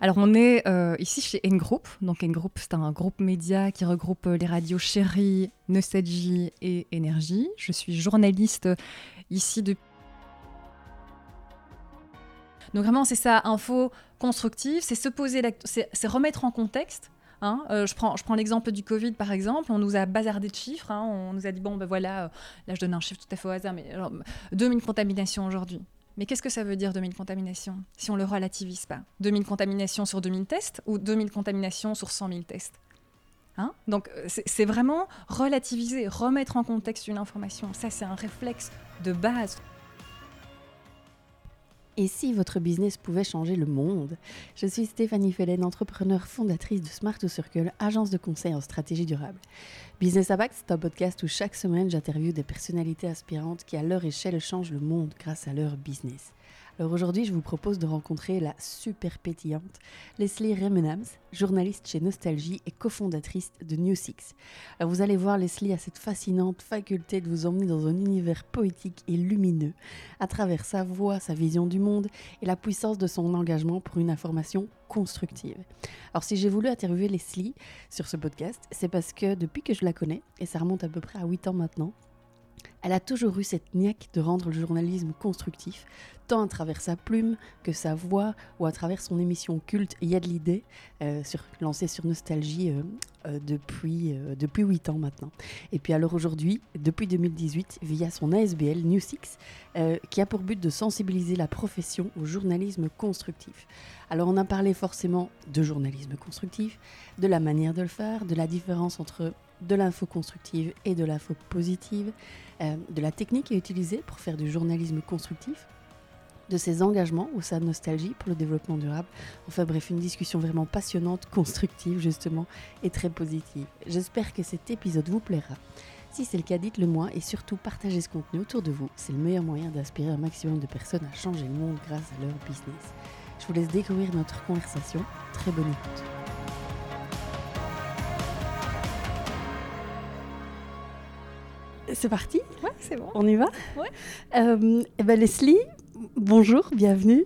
Alors on est euh, ici chez N Group. Donc N Group, c'est un groupe média qui regroupe euh, les radios Chérie, Nostalgie et Énergie. Je suis journaliste ici depuis... Donc vraiment c'est ça, info constructive, c'est se poser, c'est remettre en contexte Hein, euh, je prends, je prends l'exemple du Covid par exemple. On nous a bazardé de chiffres. Hein. on nous a dit bon ben voilà, là je donne un chiffre tout à fait au hasard, mais 2000 contaminations aujourd'hui. Mais qu'est-ce que ça veut dire 2000 contaminations si on le relativise pas? 2000 contaminations sur 2000 tests ou 2000 contaminations sur 100 000 tests? Hein? Donc euh, c'est vraiment relativiser, remettre en contexte une information. Ça c'est un réflexe de base. Et si votre business pouvait changer le monde? Je suis Stéphanie Fellen, entrepreneur fondatrice de Smart Circle, agence de conseil en stratégie durable. Business Impact, c'est un podcast où chaque semaine j'interviewe des personnalités aspirantes qui à leur échelle changent le monde grâce à leur business. Alors aujourd'hui, je vous propose de rencontrer la super pétillante Leslie Remenams, journaliste chez Nostalgie et cofondatrice de New Six. Alors vous allez voir, Leslie a cette fascinante faculté de vous emmener dans un univers poétique et lumineux à travers sa voix, sa vision du monde et la puissance de son engagement pour une information constructive. Alors si j'ai voulu interviewer Leslie sur ce podcast, c'est parce que depuis que je la connais, et ça remonte à peu près à 8 ans maintenant, elle a toujours eu cette niaque de rendre le journalisme constructif, tant à travers sa plume que sa voix ou à travers son émission culte Il y a de l'idée, euh, sur, lancée sur Nostalgie euh, euh, depuis, depuis 8 ans maintenant. Et puis alors aujourd'hui, depuis 2018, via son ASBL New Six, qui a pour but de sensibiliser la profession au journalisme constructif. Alors on a parlé forcément de journalisme constructif, de la manière de le faire, de la différence entre de l'info constructive et de l'info positive, de la technique à utiliser pour faire du journalisme constructif, de ses engagements ou sa nostalgie pour le développement durable. Enfin bref, une discussion vraiment passionnante, constructive justement et très positive. J'espère que cet épisode vous plaira. Si c'est le cas, dites-le moi et surtout partagez ce contenu autour de vous. C'est le meilleur moyen d'inspirer un maximum de personnes à changer le monde grâce à leur business. Je vous laisse découvrir notre conversation. Très bonne écoute. C'est parti? Ouais, c'est bon. On y va? Ouais. Euh, eh ben Leslie, bonjour, bienvenue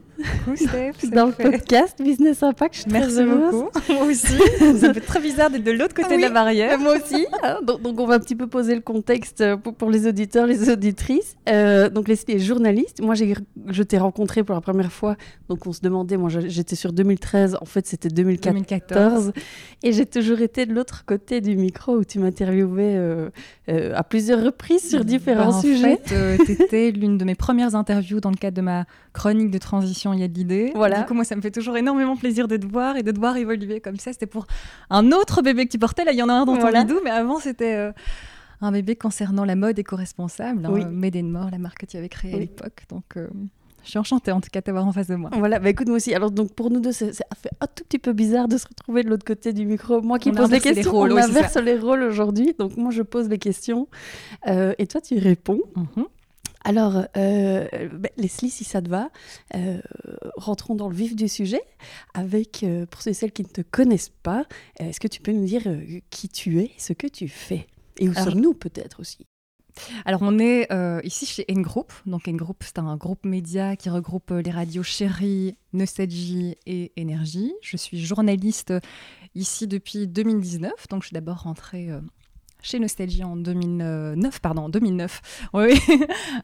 Steph, dans le podcast Business Impact. Je suis Merci très beaucoup. Moi aussi. ça fait très bizarre d'être de l'autre côté Oui, de la barrière. Moi aussi. Hein, donc, donc, on va un petit peu poser le contexte euh, pour, pour les auditeurs, les auditrices. Euh, donc Leslie est journaliste. Moi, je t'ai rencontré pour la première fois. Donc on se demandait, moi j'étais sur 2013, en fait c'était 2014. 2014. Et j'ai toujours été de l'autre côté du micro où tu m'interviewais euh, euh, à plusieurs reprises sur différents Bah, en sujets. fait, tu étais l'une de mes premières interviews dans le cadre de ma chronique de transition Il y a de l'idée. Voilà. Du coup, moi, ça me fait toujours énormément plaisir de te voir et de te voir évoluer comme ça. C'était pour un autre bébé que tu portais. Là, il y en a un dans ton Voilà. bidou, mais avant, c'était euh, un bébé concernant la mode éco-responsable. Oui. Hein, Made in More, la marque que tu avais créée à l'époque. Donc, euh, je suis enchantée en tout cas de t'avoir en face de moi. Voilà, bah écoute, moi aussi. Alors, donc pour nous deux, c'est- ça fait un tout petit peu bizarre de se retrouver de l'autre côté du micro. Moi qui On pose les les questions, rôles, on oui, inverse les rôles aujourd'hui. Donc, moi, je pose les questions euh, et toi, tu réponds. Mhm. Alors, euh, bah, Leslie, si ça te va, euh, rentrons dans le vif du sujet avec, euh, pour ceux et celles qui ne te connaissent pas, est-ce que tu peux nous dire qui tu es, ce que tu fais? Et où sommes-nous peut-être aussi? Alors, on est ici chez N Group. Donc, N Group, c'est un groupe média qui regroupe les radios Chérie, Nostalgie et Énergie. Je suis journaliste ici depuis 2019. Donc, je suis d'abord rentrée chez Nostalgie en 2009, pardon, en 2009, oui,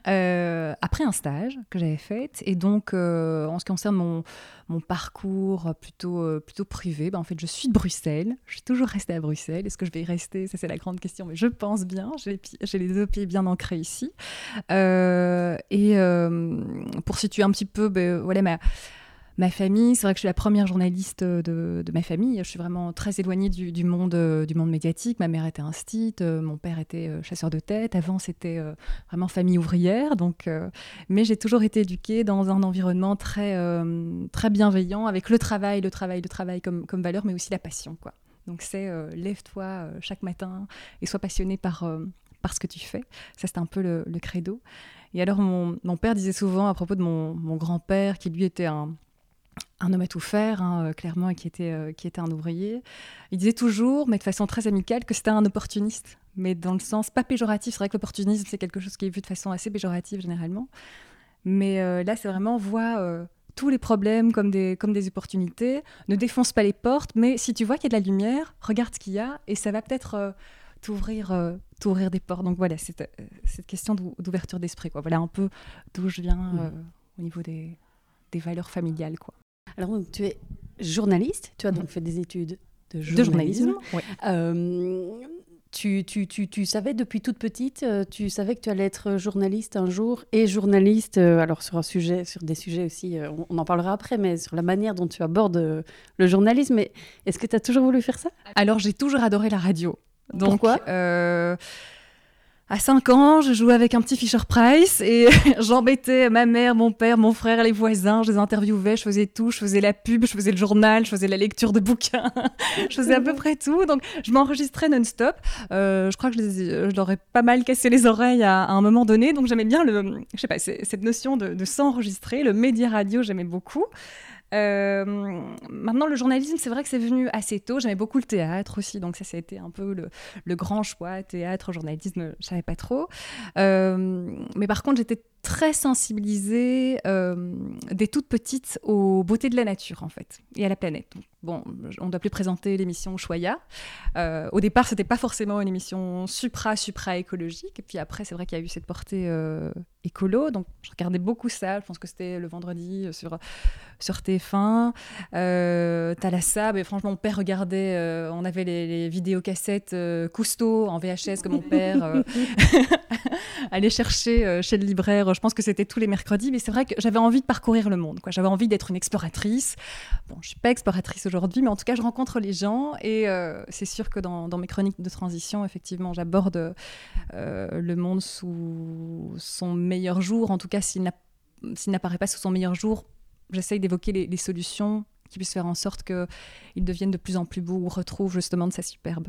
euh, après un stage que j'avais fait. Et donc, euh, en ce qui concerne mon, mon parcours plutôt, euh, plutôt privé, ben, en fait, je suis de Bruxelles. Je suis toujours restée à Bruxelles. Est-ce que je vais y rester? Ça, c'est la grande question. Mais je pense bien. J'ai les, deux pieds bien ancrés ici. Et pour situer un petit peu, ben, voilà, ma, ma famille, c'est vrai que je suis la première journaliste de, de ma famille. Je suis vraiment très éloignée du, du monde, euh, du monde médiatique. Ma mère était instite, euh, mon père était euh, chasseur de tête. Avant, c'était euh, vraiment famille ouvrière. Donc, euh, mais j'ai toujours été éduquée dans un environnement très, euh, très bienveillant, avec le travail, le travail, le travail comme, comme valeur, mais aussi la passion. Quoi. Donc c'est euh, lève-toi euh, chaque matin et sois passionné par, euh, par ce que tu fais. Ça, c'est un peu le, le credo. Et alors, mon, mon père disait souvent à propos de mon, mon grand-père, qui lui était un, un homme à tout faire, hein, euh, clairement, et qui était, euh, qui était un ouvrier. Il disait toujours, mais de façon très amicale, que c'était un opportuniste, mais dans le sens pas péjoratif. C'est vrai que l'opportunisme, c'est quelque chose qui est vu de façon assez péjorative généralement. Mais euh, là, c'est vraiment vois euh, tous les problèmes comme des, comme des opportunités. Ne défonce pas les portes, mais si tu vois qu'il y a de la lumière, regarde ce qu'il y a et ça va peut-être t'ouvrir t'ouvrir des portes. Donc voilà, c'est euh, cette question d'ouverture d'esprit. Quoi. Voilà un peu d'où je viens au niveau des, des, valeurs familiales. Quoi. Alors donc, tu es journaliste, tu as donc fait des études de journalisme. De journalisme tu, tu, tu, tu, savais depuis toute petite, euh, tu savais que tu allais être journaliste un jour et journaliste, euh, alors sur un sujet, sur des sujets aussi, euh, on, en parlera après, mais sur la manière dont tu abordes le journalisme. Est-ce que tu as toujours voulu faire ça? Alors j'ai toujours adoré la radio. Donc, Pourquoi? À 5 ans, je jouais avec un petit Fisher Price et j'embêtais ma mère, mon père, mon frère, les voisins. Je les interviewais, je faisais tout. Je faisais la pub, je faisais le journal, je faisais la lecture de bouquins. je faisais à peu près tout. Donc, je m'enregistrais non-stop. Euh, je crois que je, les, je, leur ai pas mal cassé les oreilles à, un moment donné. Donc, j'aimais bien le, je sais pas, cette notion de, de s'enregistrer. Le média radio, j'aimais beaucoup. Euh, maintenant, le journalisme, c'est vrai que c'est venu assez tôt. J'aimais beaucoup le théâtre aussi, donc ça, ça a été un peu le, grand choix. Théâtre, journalisme, je savais pas trop. Euh, mais par contre, j'étais très sensibilisée euh, dès toute petite aux beautés de la nature, en fait, et à la planète. bon, on ne doit plus présenter l'émission Choya. Euh, au départ, c'était pas forcément une émission supra-supra-écologique. Et puis après, c'est vrai qu'il y a eu cette portée euh, écolo. Donc, je regardais beaucoup ça. Je pense que c'était le vendredi euh, sur, sur TF1. Euh, Thalassa, mais franchement, mon père regardait. Euh, on avait les, les vidéocassettes Cousteau en VHS que mon père allait chercher chez le libraire je pense que c'était tous les mercredis, mais c'est vrai que j'avais envie de parcourir le monde. J'avais envie d'être une exploratrice. Bon, je suis pas exploratrice aujourd'hui, mais en tout cas, je rencontre les gens et euh, c'est sûr que dans, mes chroniques de transition, effectivement, j'aborde euh, le monde sous son meilleur jour. En tout cas, s'il n'apparaît pas sous son meilleur jour, j'essaye d'évoquer les, les solutions qui puissent faire en sorte qu'il devienne de plus en plus beau ou retrouve justement de sa superbe.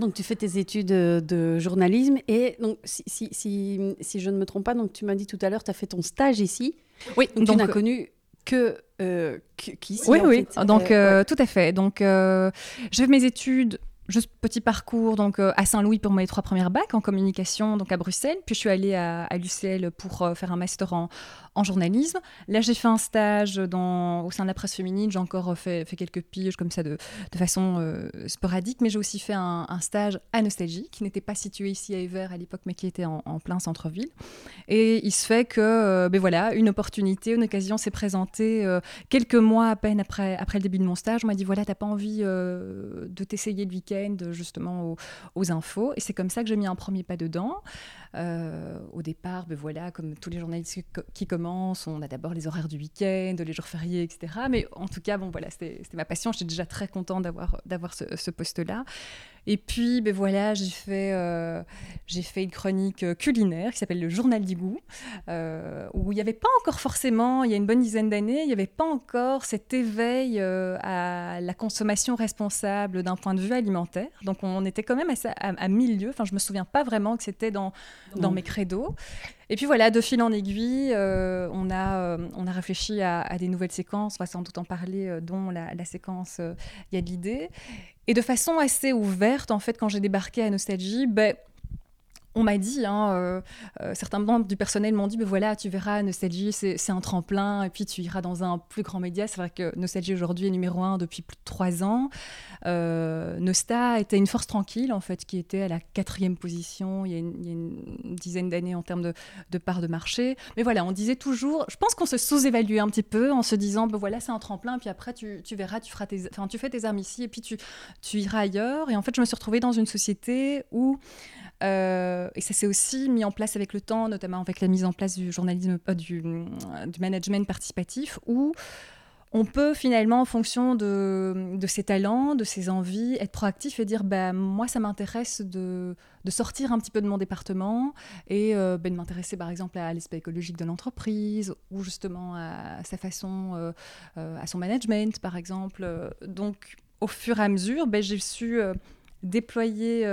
Donc tu fais tes études euh, de journalisme et donc si, si, si, je ne me trompe pas, donc tu m'as dit tout à l'heure, tu as fait ton stage ici. Oui, donc, tu n'as connu que euh, qu'ici. Oui, oui, donc euh, tout à fait. Donc j'ai fait mes études juste petit parcours donc euh, à Saint-Louis pour mes trois premières bacs en communication donc à Bruxelles. Puis je suis allée à, l'UCL pour euh, faire un master en, journalisme. Là j'ai fait un stage dans, au sein de la presse féminine. J'ai encore fait, quelques piges comme ça de, de façon euh, sporadique. Mais j'ai aussi fait un, stage à Nostalgie qui n'était pas situé ici à Ever à l'époque mais qui était en, plein centre-ville. Et il se fait que ben voilà une opportunité une occasion s'est présentée quelques mois à peine après, après le début de mon stage. On m'a dit voilà t'as pas envie de t'essayer le week-end justement aux, infos. Et c'est comme ça que j'ai mis un premier pas dedans. Euh, au départ, ben voilà, comme tous les journalistes qui commencent, on a d'abord les horaires du week-end, les jours fériés, etc. Mais en tout cas, bon voilà, c'était ma passion. J'étais déjà très contente d'avoir ce, poste-là. Et puis, ben voilà, j'ai fait, euh, fait une chronique culinaire qui s'appelle Le Journal du goût, euh, où il n'y avait pas encore forcément, il y a une bonne dizaine d'années, il n'y avait pas encore cet éveil à la consommation responsable d'un point de vue alimentaire. Donc, on était quand même à, à, mille lieues. Enfin, je me souviens pas vraiment que c'était dans, dans mes credos. Et puis voilà, de fil en aiguille, on, a, on a réfléchi à, des nouvelles séquences, on va sans doute en parler, dont la, la séquence Il y a de l'idée. Et de façon assez ouverte, en fait, quand j'ai débarqué à Nostalgie, ben, on m'a dit, hein, euh, euh, certains membres du personnel m'ont dit, ben voilà, tu verras, Nostalgie, c'est un tremplin, et puis tu iras dans un plus grand média. C'est vrai que Nostalgie aujourd'hui est numéro un depuis plus de trois ans. Euh, Nosta était une force tranquille, en fait, qui était à la quatrième position il y a une, dizaine d'années en termes de, de, part de marché. Mais voilà, on disait toujours, je pense qu'on se sous-évaluait un petit peu en se disant, ben voilà, c'est un tremplin, puis après, tu, tu verras, tu, feras tes, tu fais tes armes ici, et puis tu, tu iras ailleurs. Et en fait, je me suis retrouvée dans une société où euh, et ça s'est aussi mis en place avec le temps, notamment avec la mise en place du journalisme, euh, du, du, management participatif, où on peut finalement, en fonction de, ses talents, de ses envies, être proactif et dire bah, moi, ça m'intéresse de, sortir un petit peu de mon département et euh, bah, de m'intéresser par exemple à l'aspect écologique de l'entreprise ou justement à, sa façon, à son management par exemple. Donc, au fur et à mesure, bah, j'ai su déployer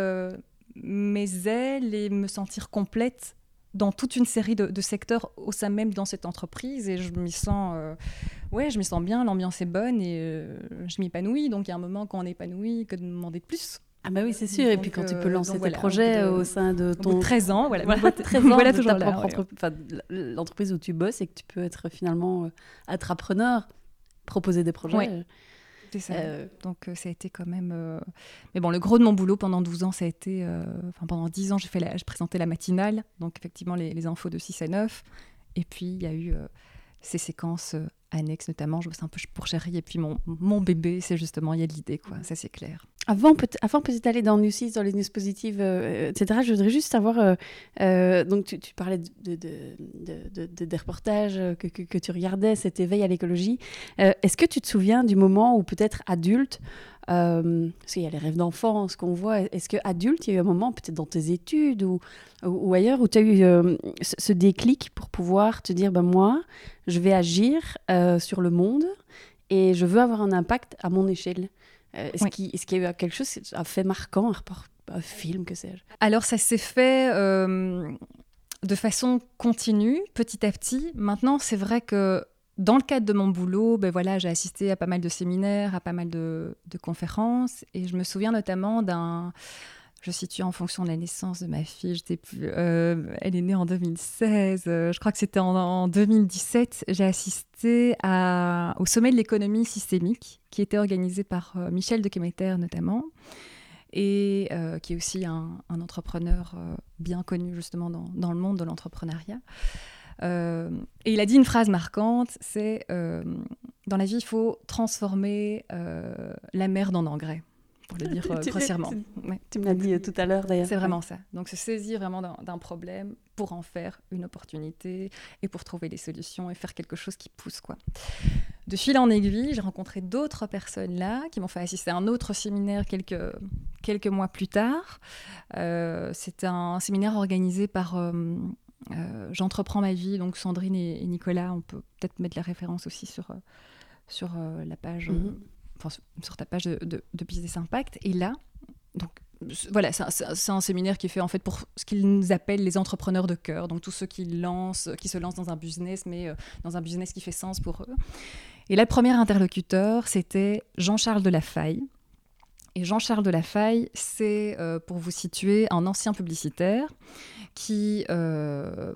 mes ailes et me sentir complète dans toute une série de, secteurs au sein même dans cette entreprise et je m'y sens euh, ouais je me sens bien l'ambiance est bonne et euh, je m'épanouis donc il y a un moment quand on est épanoui que de demander de plus Ah bah oui, c'est sûr. et puis quand tu peux euh, lancer tes voilà, projets au bout de- au sein de ton... de 13 ans, voilà. Voilà, 13 ans voilà toujours ouais. l'entreprise où tu bosses et que tu peux être finalement entrepreneur, proposer des projets. Ouais. C'est ça. Euh, Donc euh, ça a été quand même. euh, Mais bon, le gros de mon boulot pendant 12 ans, ça a été. euh, Enfin, pendant 10 ans, j'ai la... je présentais la matinale, donc effectivement les, les infos de 6 à 9. Et puis il y a eu ces séquences euh, annexes, notamment. Je bosse un peu pour Chérie. Et puis mon, mon bébé, c'est justement il y a l'idée, quoi. Ça, c'est clair. Avant, peut avant peut-être d'aller dans News 6, dans les news positives, euh, etc., je voudrais juste savoir, euh, donc tu, parlais de, de, de- de- de- de- des reportages que, que, que tu regardais, cet éveil à l'écologie. Est-ce que tu te souviens du moment où peut-être adulte, euh, parce qu'il y a les rêves d'enfance qu'on voit, est-ce que adulte, il y a eu un moment peut-être dans tes études ou, ou, ou ailleurs où tu as eu euh, ce, déclic pour pouvoir te dire, ben moi, je vais agir euh, sur le monde et je veux avoir un impact à mon échelle euh, Est-ce Oui. qu'il qu'il y a eu quelque chose, un fait marquant, un, rapport, un film, que sais-je? Alors ça s'est fait de façon continue, petit à petit. Maintenant, c'est vrai que dans le cadre de mon boulot, ben voilà, j'ai assisté à pas mal de séminaires, à pas mal de, conférences, et je me souviens notamment d'un. Je situe en fonction de la naissance de ma fille. euh, elle est née en 2016. euh, je crois que c'était en, en 2017. J'ai assisté au sommet de l'économie systémique, qui était organisé par euh, Michel de Kemeter notamment et qui est aussi un, entrepreneur bien connu justement dans le monde de l'entrepreneuriat. Euh, et il a dit une phrase marquante, c'est euh, dans la vie, il faut transformer euh, la merde en engrais, pour le dire grossièrement. tu- Ouais. Tu me l'as dit tout à l'heure d'ailleurs. C'est vraiment ça. Donc se saisir vraiment d'un problème pour en faire une opportunité et pour trouver les solutions et faire quelque chose qui pousse quoi. De fil en aiguille, j'ai rencontré d'autres personnes là qui m'ont fait assister à un autre séminaire quelques, quelques mois plus tard. C'était un séminaire organisé par euh, J'entreprends ma vie, donc Sandrine et, et Nicolas. On peut peut-être mettre la référence aussi sur, euh, sur euh, la page, Mhm. enfin, sur- ta page de, de- de Business Impact. Et là, donc voilà, c'est un, c'est c'est séminaire qui est fait en fait pour ce qu'ils nous appellent les entrepreneurs de cœur, donc tous ceux qui lancent, qui se lancent dans un business, mais euh, dans un business qui fait sens pour eux. Et là, le premier interlocuteur, c'était Jean-Charles Delafaille. Et Jean-Charles Delafaille, c'est, euh, pour vous situer, un ancien publicitaire qui euh,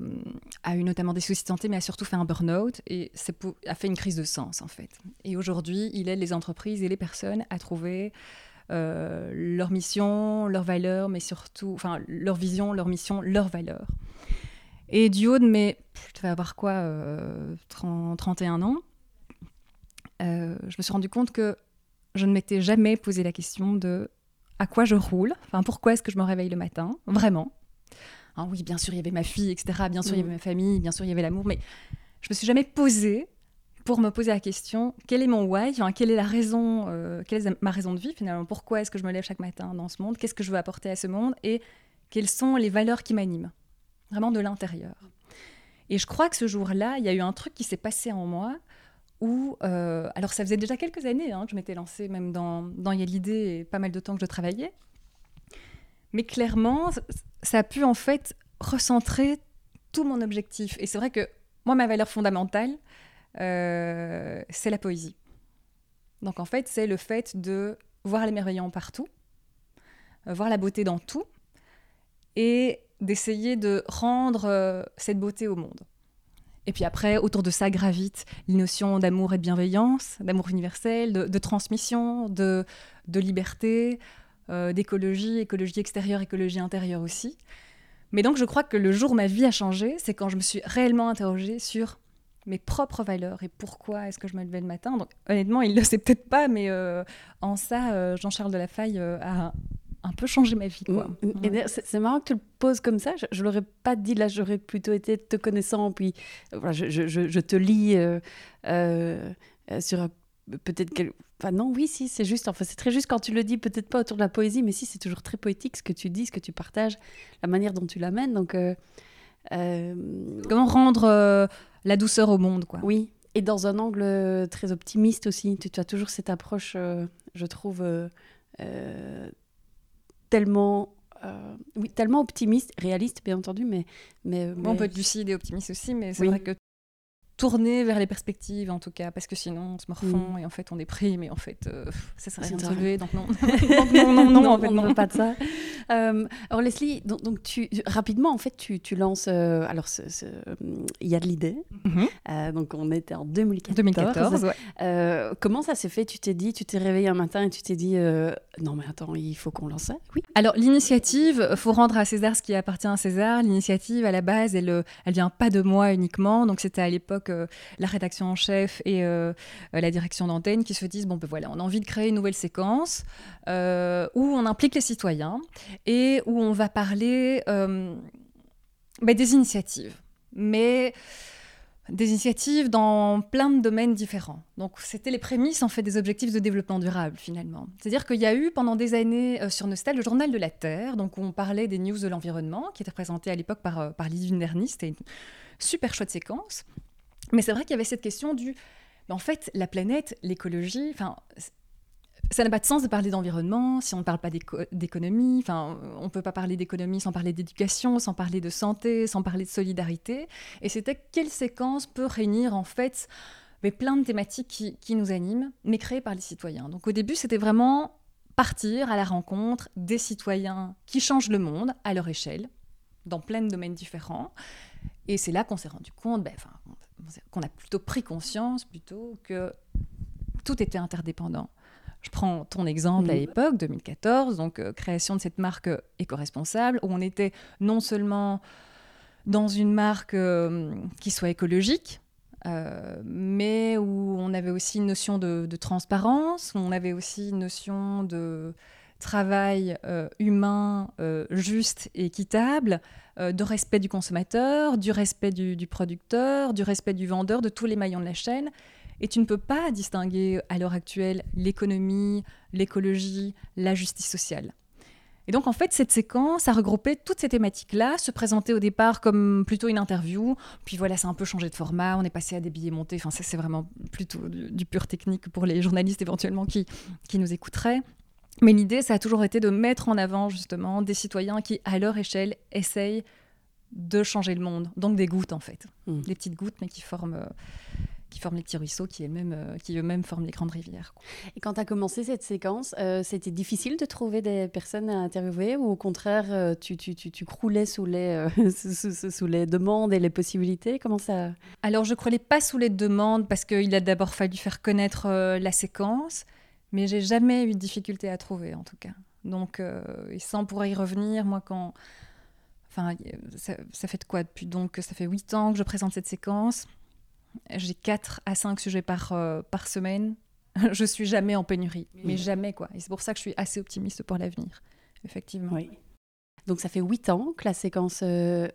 a eu notamment des soucis de santé, mais a surtout fait un burn-out et a fait une crise de sens, en fait. Et aujourd'hui, il aide les entreprises et les personnes à trouver euh, leur mission, leurs valeurs, mais surtout, enfin, leur vision, leur mission, leurs valeurs. Et du haut de mes, je devais avoir quoi, euh, 30, 31 ans, euh, je me suis rendu compte que je ne m'étais jamais posé la question de à quoi je roule, enfin pourquoi est-ce que je me réveille le matin, vraiment. Hein, oui, bien sûr, il y avait ma fille, etc. Bien sûr, il y Mhm. avait ma famille, bien sûr, il y avait l'amour, mais je me suis jamais posée pour me poser la question quel est mon why, enfin, quelle est la raison, euh, quelle est ma raison de vie finalement, pourquoi est-ce que je me lève chaque matin dans ce monde, qu'est-ce que je veux apporter à ce monde? Et quelles sont les valeurs qui m'animent, vraiment de l'intérieur. Et je crois que ce jour-là, il y a eu un truc qui s'est passé en moi où, euh, alors ça faisait déjà quelques années hein, que je m'étais lancée même dans, dans l'idée et pas mal de temps que je travaillais, mais clairement, ça a pu en fait recentrer tout mon objectif. Et c'est vrai que moi, ma valeur fondamentale, euh, c'est la poésie. Donc en fait, c'est le fait de voir l'émerveillant partout, euh, voir la beauté dans tout, et d'essayer de rendre euh, cette beauté au monde. Et puis après, autour de ça gravitent les notions d'amour et de bienveillance, d'amour universel, de, transmission, de liberté, euh, d'écologie, écologie extérieure, écologie intérieure aussi. Mais donc je crois que le jour où ma vie a changé, c'est quand je me suis réellement interrogée sur mes propres valeurs et pourquoi est-ce que je me levais le matin. Donc honnêtement, il ne le sait peut-être pas, mais euh, en ça, euh, Jean-Charles Delafaille euh, a un peu changé ma vie. Quoi. C'est marrant que tu le poses comme ça. Je, je l'aurais pas dit là. J'aurais plutôt été te connaissant. Puis voilà, je, je- je- je te lis euh, euh, sur un- peut-être quel. Enfin non, oui, si, c'est juste. Enfin, c'est très juste quand tu le dis. Peut-être pas autour de la poésie, mais si, c'est toujours très poétique ce que tu dis, ce que tu partages, la manière dont tu l'amènes. Donc euh, euh, Comment rendre euh, la douceur au monde, quoi. oui. Et dans un angle très optimiste aussi. Tu, tu as toujours cette approche, je trouve, tellement, oui, tellement optimiste, réaliste bien entendu, mais, mais, Bon, on peut être lucide et optimiste aussi, mais c'est Oui. vrai que tourner vers les perspectives en tout cas, parce que sinon on se morfond mm. et en fait on déprime et en fait euh, ça sert à rien de se lever, donc non. non, non, non, en fait, on ne veut pas de ça. Euh, alors Leslie, donc, donc, tu, rapidement en fait tu, tu lances, euh, alors il y a de l'idée, mm-hmm. donc on était en 2014. 2014 comment ça s'est fait? Tu t'es dit, tu t'es réveillé un matin et tu t'es dit, non mais attends, il faut qu'on lance ça? Oui. Alors l'initiative, faut rendre à César ce qui appartient à César. L'initiative à la base, elle, elle vient pas de moi uniquement, donc c'était à l'époque la rédaction en chef et euh, la direction d'antenne qui se disent bon ben voilà, on a envie de créer une nouvelle séquence euh, où on implique les citoyens et où on va parler euh, ben, des initiatives, mais des initiatives dans plein de domaines différents. Donc c'était les prémices en fait des objectifs de développement durable finalement. C'est-à-dire qu'il y a eu pendant des années sur Nostal le journal de la Terre, donc où on parlait des news de l'environnement, qui était présenté à l'époque par, par Lydie c'était une super chouette séquence. Mais c'est vrai qu'il y avait cette question du. En fait, la planète, l'écologie, enfin, ça n'a pas de sens de parler d'environnement si on ne parle pas d'économie. Enfin, on ne peut pas parler d'économie sans parler d'éducation, sans parler de santé, sans parler de solidarité. Et c'était quelle séquence peut réunir en fait mais plein de thématiques qui, nous animent, mais créées par les citoyens. Donc au début, c'était vraiment partir à la rencontre des citoyens qui changent le monde à leur échelle, dans plein de domaines différents. Et c'est là qu'on s'est rendu compte, ben, qu'on a plutôt pris conscience plutôt que tout était interdépendant. Je prends ton exemple à l'époque, 2014, donc euh, création de cette marque euh, éco-responsable, où on était non seulement dans une marque euh, qui soit écologique, mais où on avait aussi une notion de, de, transparence, on avait aussi une notion de travail humain juste et équitable, euh, de respect du consommateur, du respect du, producteur, du respect du vendeur, de tous les maillons de la chaîne. Et tu ne peux pas distinguer à l'heure actuelle l'économie, l'écologie, la justice sociale. Et donc, en fait, cette séquence a regroupé toutes ces thématiques-là, se présentait au départ comme plutôt une interview, puis voilà, ça a un peu changé de format, on est passé à des billets montés, enfin, ça, c'est vraiment plutôt du, pur technique pour les journalistes éventuellement qui, qui nous écouteraient. Mais l'idée, ça a toujours été de mettre en avant justement des citoyens qui, à leur échelle, essayent de changer le monde. Donc des gouttes en fait. Hmm. Des petites gouttes, mais qui forment, euh, qui forment les petits ruisseaux, qui, eux-mêmes, euh, qui eux-mêmes forment les grandes rivières. Et quand tu as commencé cette séquence, euh, c'était difficile de trouver des personnes à interviewer ou au contraire, tu, tu, tu, tu, croulais sous les, sous, sous, les demandes et les possibilités? Comment ça? Alors je croulais pas sous les demandes parce qu'il a d'abord fallu faire connaître la séquence. Mais j'ai jamais eu de difficulté à trouver, en tout cas. Donc, euh, et ça, on pourrait y revenir. Moi, quand. Enfin, ça, fait de quoi depuis donc Ça fait huit ans que je présente cette séquence. J'ai 4 à 5 sujets par, euh, par semaine. je suis jamais en pénurie, mais jamais quoi. Et c'est pour ça que je suis assez optimiste pour l'avenir, effectivement. Oui. Donc ça fait huit ans que la séquence euh,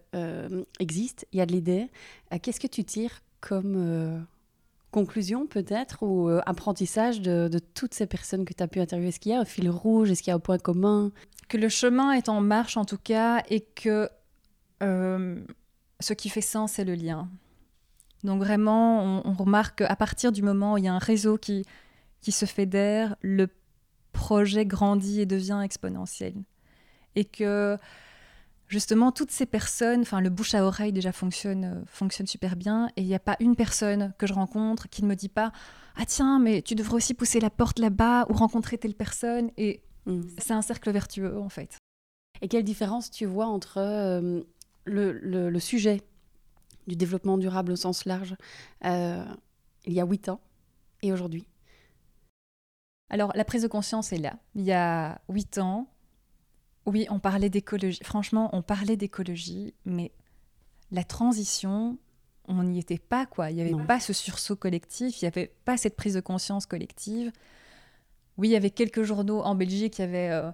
existe, il y a de l'idée. Qu'est-ce que tu tires comme conclusion peut-être ou euh, apprentissage de, toutes ces personnes que tu as pu interviewer? Est-ce qu'il y a un fil rouge? Est-ce qu'il y a un point commun? Que le chemin est en marche en tout cas et que euh, ce qui fait sens, c'est le lien. Donc vraiment, on, remarque qu'à partir du moment où il y a un réseau qui, qui se fédère, le projet grandit et devient exponentiel. Et que justement, toutes ces personnes, enfin, le bouche à oreille déjà fonctionne, euh, fonctionne super bien. Et il n'y a pas une personne que je rencontre qui ne me dit pas Ah, tiens, mais tu devrais aussi pousser la porte là-bas ou rencontrer telle personne. Et mm. c'est un cercle vertueux, en fait. Et quelle différence tu vois entre euh, le, sujet du développement durable au sens large euh, il y a huit ans et aujourd'hui? Alors, la prise de conscience est là. Il y a huit ans, oui, on parlait d'écologie. Franchement, on parlait d'écologie, mais la transition, on n'y était pas, quoi. Il n'y avait pas ce sursaut collectif, il n'y avait pas cette prise de conscience collective. Oui, il y avait quelques journaux en Belgique qui, avaient, euh,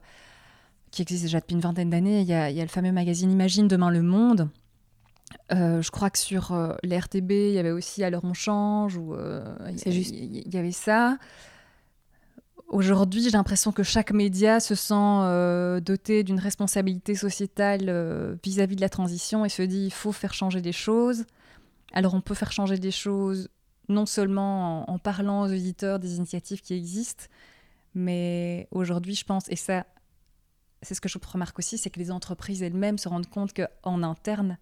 qui existent déjà depuis une vingtaine d'années. Il, y, a, le fameux magazine Imagine demain le monde. Euh, je crois que sur euh, l'RTB, il y avait aussi Alors on change, ou il y avait ça. Aujourd'hui, j'ai l'impression que chaque média se sent euh, doté d'une responsabilité sociétale euh, vis-à-vis de la transition et se dit il faut faire changer des choses. Alors on peut faire changer des choses non seulement en, parlant aux auditeurs des initiatives qui existent, mais aujourd'hui, je pense, et ça, c'est ce que je remarque aussi, c'est que les entreprises elles-mêmes se rendent compte qu'en interne,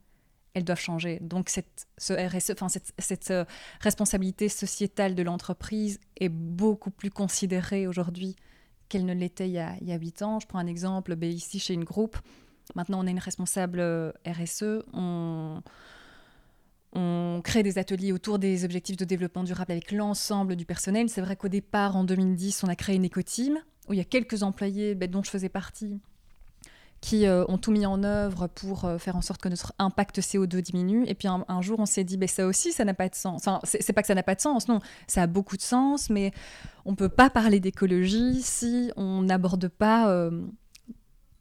elles doivent changer. Donc cette, ce RSE, cette, euh, responsabilité sociétale de l'entreprise est beaucoup plus considérée aujourd'hui qu'elle ne l'était il, y a, il y a 8 ans. Je prends un exemple, ici chez une groupe, maintenant on a une responsable euh, RSE, on, on crée des ateliers autour des objectifs de développement durable avec l'ensemble du personnel. C'est vrai qu'au départ, en 2010, on a créé une éco-team où il y a quelques employés ben, dont je faisais partie qui euh, ont tout mis en œuvre pour euh, faire en sorte que notre impact CO2 diminue. Et puis un, jour, on s'est dit, ben, ça aussi, ça n'a pas de sens. Enfin, c'est pas que ça n'a pas de sens, non, ça a beaucoup de sens, mais on peut pas parler d'écologie si on n'aborde pas euh,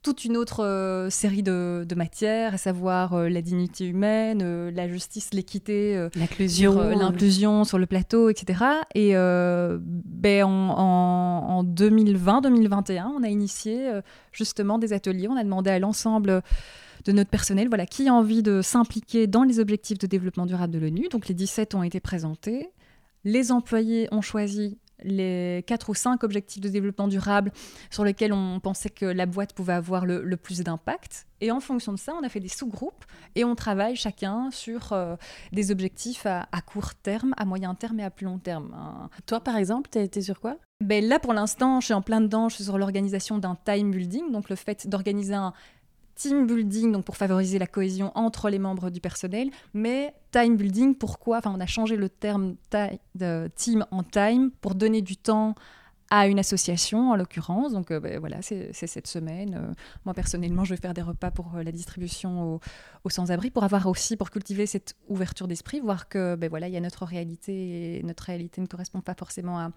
toute une autre euh, série de, de matières, à savoir euh, la dignité humaine, euh, la justice, l'équité, L'inclusion. sur, l'inclusion sur le plateau, etc. Et ben, en, en- en 2020-2021, on a initié justement des ateliers. On a demandé à l'ensemble de notre personnel, voilà, qui a envie de s'impliquer dans les objectifs de développement durable de l'ONU. Donc les 17 ont été présentés. Les employés ont choisi les 4 ou 5 objectifs de développement durable sur lesquels on pensait que la boîte pouvait avoir le, le plus d'impact. Et en fonction de ça, on a fait des sous-groupes et on travaille chacun sur euh, des objectifs à, à court terme, à moyen terme et à plus long terme. Un- Toi, par exemple, t'es sur quoi? Ben là, pour l'instant, je suis en plein dedans. Je suis sur l'organisation d'un time building, donc le fait d'organiser un team building, donc pour favoriser la cohésion entre les membres du personnel. Mais time building, pourquoi Enfin, on a changé le terme team en time pour donner du temps à une association, en l'occurrence. Donc euh, ben, voilà, c'est cette semaine. Euh, moi, personnellement, je vais faire des repas pour euh, la distribution aux, aux sans-abri, pour avoir aussi, pour cultiver cette ouverture d'esprit, voir que ben voilà, il y a notre réalité et notre réalité ne correspond pas forcément à,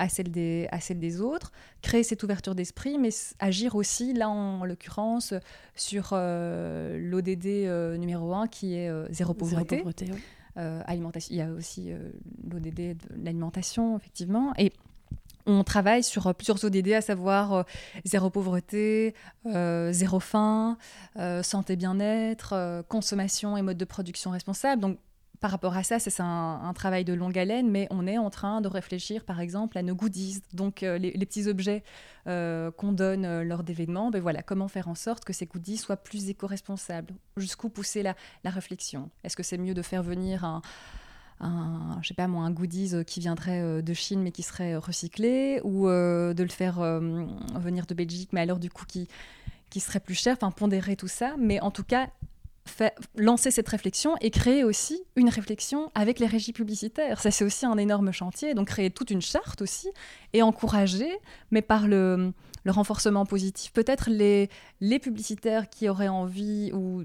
à celle des, à celle des autres, créer cette ouverture d'esprit, mais agir aussi, là en l'occurrence, sur euh, l'ODD euh, numéro 1 qui est euh, zéro pauvreté. Zéro pauvreté. Euh, alimentation. Il y a aussi l'ODD de l'alimentation, effectivement. Et on travaille sur euh, plusieurs ODD, à savoir euh, zéro pauvreté, euh, zéro faim, santé bien-être, consommation et mode de production responsable. Donc, par rapport à ça, c'est un, travail de longue haleine, mais on est en train de réfléchir, par exemple, à nos goodies, donc les, petits objets qu'on donne lors d'événements. Ben voilà, comment faire en sorte que ces goodies soient plus éco-responsables? Jusqu'où pousser la, la réflexion? Est-ce que c'est mieux de faire venir un, un, je sais pas moi, un goodies euh, qui viendrait euh, de Chine mais qui serait euh, recyclé ou de le faire venir de Belgique mais alors du coup qui, qui serait plus cher, enfin pondérer tout ça, mais en tout cas lancer cette réflexion et créer aussi une réflexion avec les régies publicitaires. Ça c'est aussi un énorme chantier, donc créer toute une charte aussi et encourager, mais par le, le renforcement positif, peut-être les, les publicitaires qui auraient envie ou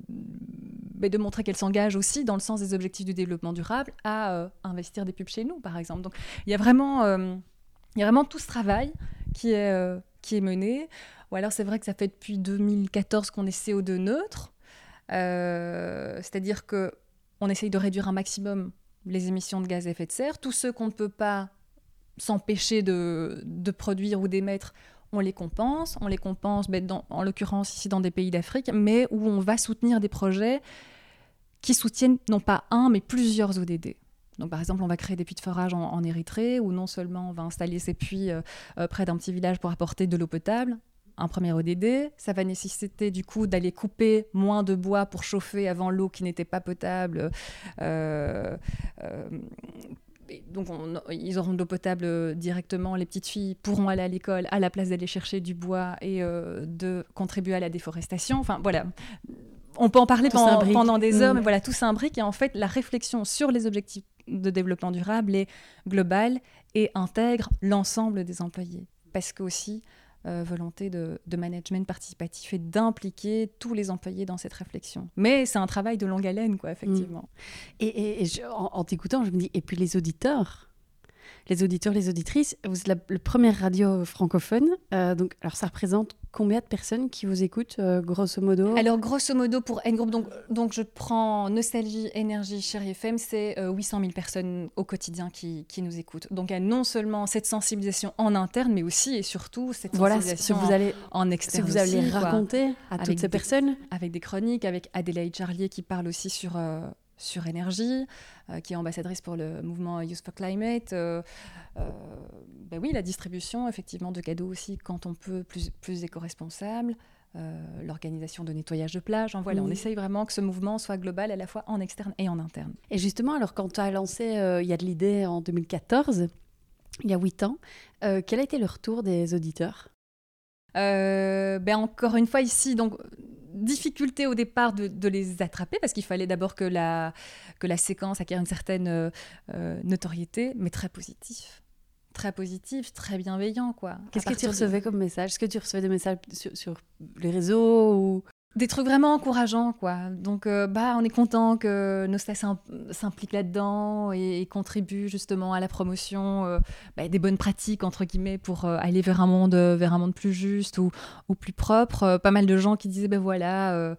mais de montrer qu'elles s'engagent aussi dans le sens des objectifs du développement durable à euh, investir des pubs chez nous, par exemple. Donc il y a vraiment, euh, il y a vraiment tout ce travail qui est, euh, qui est mené. Ou alors c'est vrai que ça fait depuis 2014 qu'on est CO2 neutre, c'est-à-dire que on essaye de réduire un maximum les émissions de gaz à effet de serre. Tous ceux qu'on ne peut pas s'empêcher de, de produire ou d'émettre, on les compense. On les compense, ben, en l'occurrence ici dans des pays d'Afrique, mais où on va soutenir des projets qui soutiennent non pas un, mais plusieurs ODD. Donc, par exemple, on va créer des puits de forage en, Érythrée, où non seulement on va installer ces puits euh, euh, près d'un petit village pour apporter de l'eau potable, un premier ODD, ça va nécessiter du coup d'aller couper moins de bois pour chauffer avant l'eau qui n'était pas potable. euh, et donc, on- ils auront de l'eau potable euh, directement. Les petites filles pourront aller à l'école à la place d'aller chercher du bois et euh, de contribuer à la déforestation. Enfin, voilà. On peut en parler pendant, pendant des heures, Mm. mais voilà, tout s'imbrique. Et en fait, la réflexion sur les objectifs de développement durable est globale et intègre l'ensemble des employés. Parce que aussi, euh, volonté de, management participatif et d'impliquer tous les employés dans cette réflexion. Mais c'est un travail de longue haleine, quoi, effectivement. Et, et- en t'écoutant, je me dis, et puis les auditeurs les auditeurs, les auditrices, vous êtes la, le première radio francophone. euh, donc, alors, ça représente combien de personnes qui vous écoutent, euh, grosso modo? Alors, grosso modo, pour N Group, donc, donc je prends Nostalgie, Énergie, Chérie FM, c'est euh, 800 000 personnes au quotidien qui, qui nous écoutent. Donc, il y a non seulement cette sensibilisation en interne, mais aussi et surtout cette Voilà ce sensibilisation que vous allez, en ce externe. que vous allez quoi. raconter à toutes ces des- personnes? avec des chroniques, avec Adélaïde Charlier qui parle aussi sur, euh, sur énergie, euh, qui est ambassadrice pour le mouvement Youth for Climate. Euh, euh, ben oui, la distribution effectivement de cadeaux aussi quand on peut, plus, plus éco-responsable. l'organisation de nettoyage de plage. voilà, on essaye vraiment que ce mouvement soit global à la fois en externe et en interne. Et justement, alors quand tu as lancé Il y a de l'idée en 2014, il y a huit ans, quel a été le retour des auditeurs? Ben encore une fois ici, donc difficulté au départ de, les attraper parce qu'il fallait d'abord que la, que la séquence acquiert une certaine euh, euh, notoriété, mais très positif. Très positif, très bienveillant, quoi. Qu'est-ce que tu recevais comme message? Est-ce que tu recevais des messages sur, sur les réseaux ou des trucs vraiment encourageants, quoi. Donc, euh, bah, on est content que Nostas s'implique là-dedans et, contribue justement à la promotion euh, bah, des bonnes pratiques, entre guillemets, pour euh, aller vers un monde, vers un monde plus juste ou, ou plus propre. pas mal de gens qui disaient, ben voilà,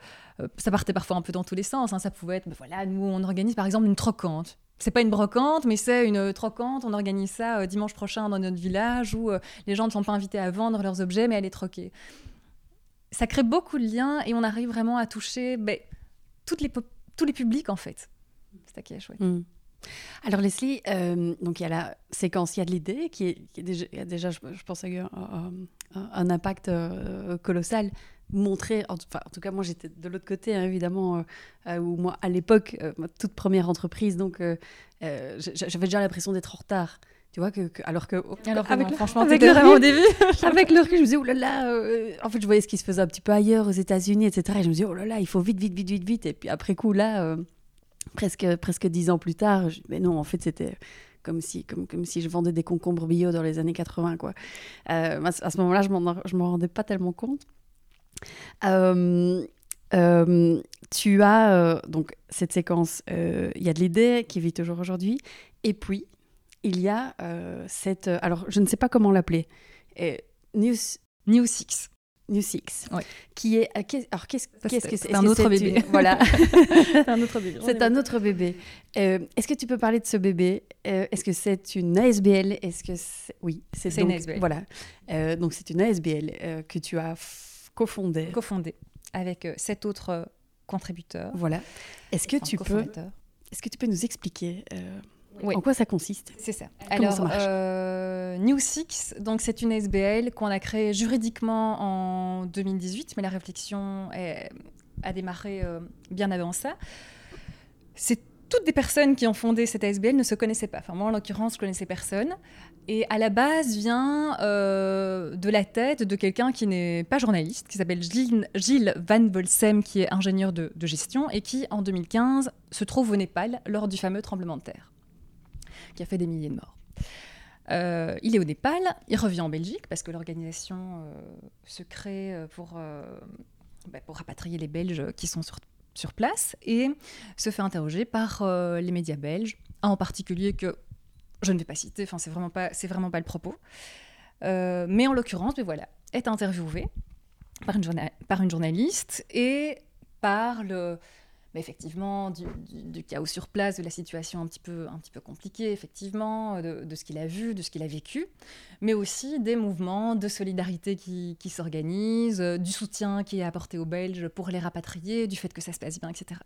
ça partait parfois un peu dans tous les sens. Hein. Ça pouvait être, ben voilà, nous, on organise par exemple une trocante. C'est pas une brocante, mais c'est une trocante. On organise ça dimanche prochain dans notre village où les gens ne sont pas invités à vendre leurs objets, mais à les troquer ça crée beaucoup de liens et on arrive vraiment à toucher ben, toutes les tous les publics en fait. C'est ça qui est chouette. Mm. Alors Leslie, euh, donc il y a la séquence, il y a de l'idée qui, déjà, a déjà, je, pense, un, impact euh, colossal. Montrer, en, enfin, en tout cas moi j'étais de l'autre côté hein, évidemment, euh, où moi à l'époque, ma toute première entreprise, donc j'avais déjà l'impression d'être en retard. Tu vois, que, alors que. Alors avec, franchement, avec le vraiment au début. avec le recul, je me disais, oh là là. Euh, en fait, je voyais ce qui se faisait un petit peu ailleurs, aux États-Unis, etc. Et je me disais, oh là là, il faut vite, vite, vite, vite, vite. Et puis après coup, là, euh, presque, presque dix ans plus tard, mais non, en fait, c'était comme si, comme, comme si je vendais des concombres bio dans les années 80, quoi. Euh, à ce moment-là, je ne m'en rendais pas tellement compte. tu as donc cette séquence, il y a de l'idée qui vit toujours aujourd'hui, et puis il y a euh, cette. Euh, alors, je ne sais pas comment l'appeler. Euh, News. New Six. New Six, qui est alors qu'est-ce que c'est C'est? un, autre bébé. Voilà, c'est un autre bébé. C'est un autre bébé. Est-ce que tu peux parler de ce bébé? Est-ce que c'est une ASBL Est-ce que oui, c'est une ASBL. Voilà, donc c'est une ASBL que tu as cofondée. Cofondée avec sept autres contributeurs. Voilà. Est-ce que tu peux Est-ce que tu peux nous expliquer en quoi ça consiste? C'est ça. Alors, ça euh, New Six, donc c'est une SBL qu'on a créée juridiquement en 2018, mais la réflexion a démarré euh, bien avant ça. C'est toutes des personnes qui ont fondé cette SBL ne se connaissaient pas. Enfin, moi, en l'occurrence, je connaissais personne. Et à la base vient euh, de la tête de quelqu'un qui n'est pas journaliste, qui s'appelle Gilles, Van Volsem, qui est ingénieur de, de gestion et qui, en 2015, se trouve au Népal lors du fameux tremblement de terre qui a fait des milliers de morts. Euh, il est au Népal, il revient en Belgique parce que l'organisation euh, se crée euh, pour, bah, pour rapatrier les Belges qui sont sur, place et se fait interroger par les médias belges, en particulier que je ne vais pas citer, enfin c'est vraiment pas vraiment pas le propos, mais en l'occurrence, mais voilà, est interviewé par une, par une journaliste et effectivement du, chaos sur place, de la situation un petit peu, un petit peu compliquée, effectivement, de, ce qu'il a vu, de ce qu'il a vécu, mais aussi des mouvements de solidarité qui, qui s'organisent, euh, du soutien qui est apporté aux Belges pour les rapatrier, du fait que ça se passe bien, etc.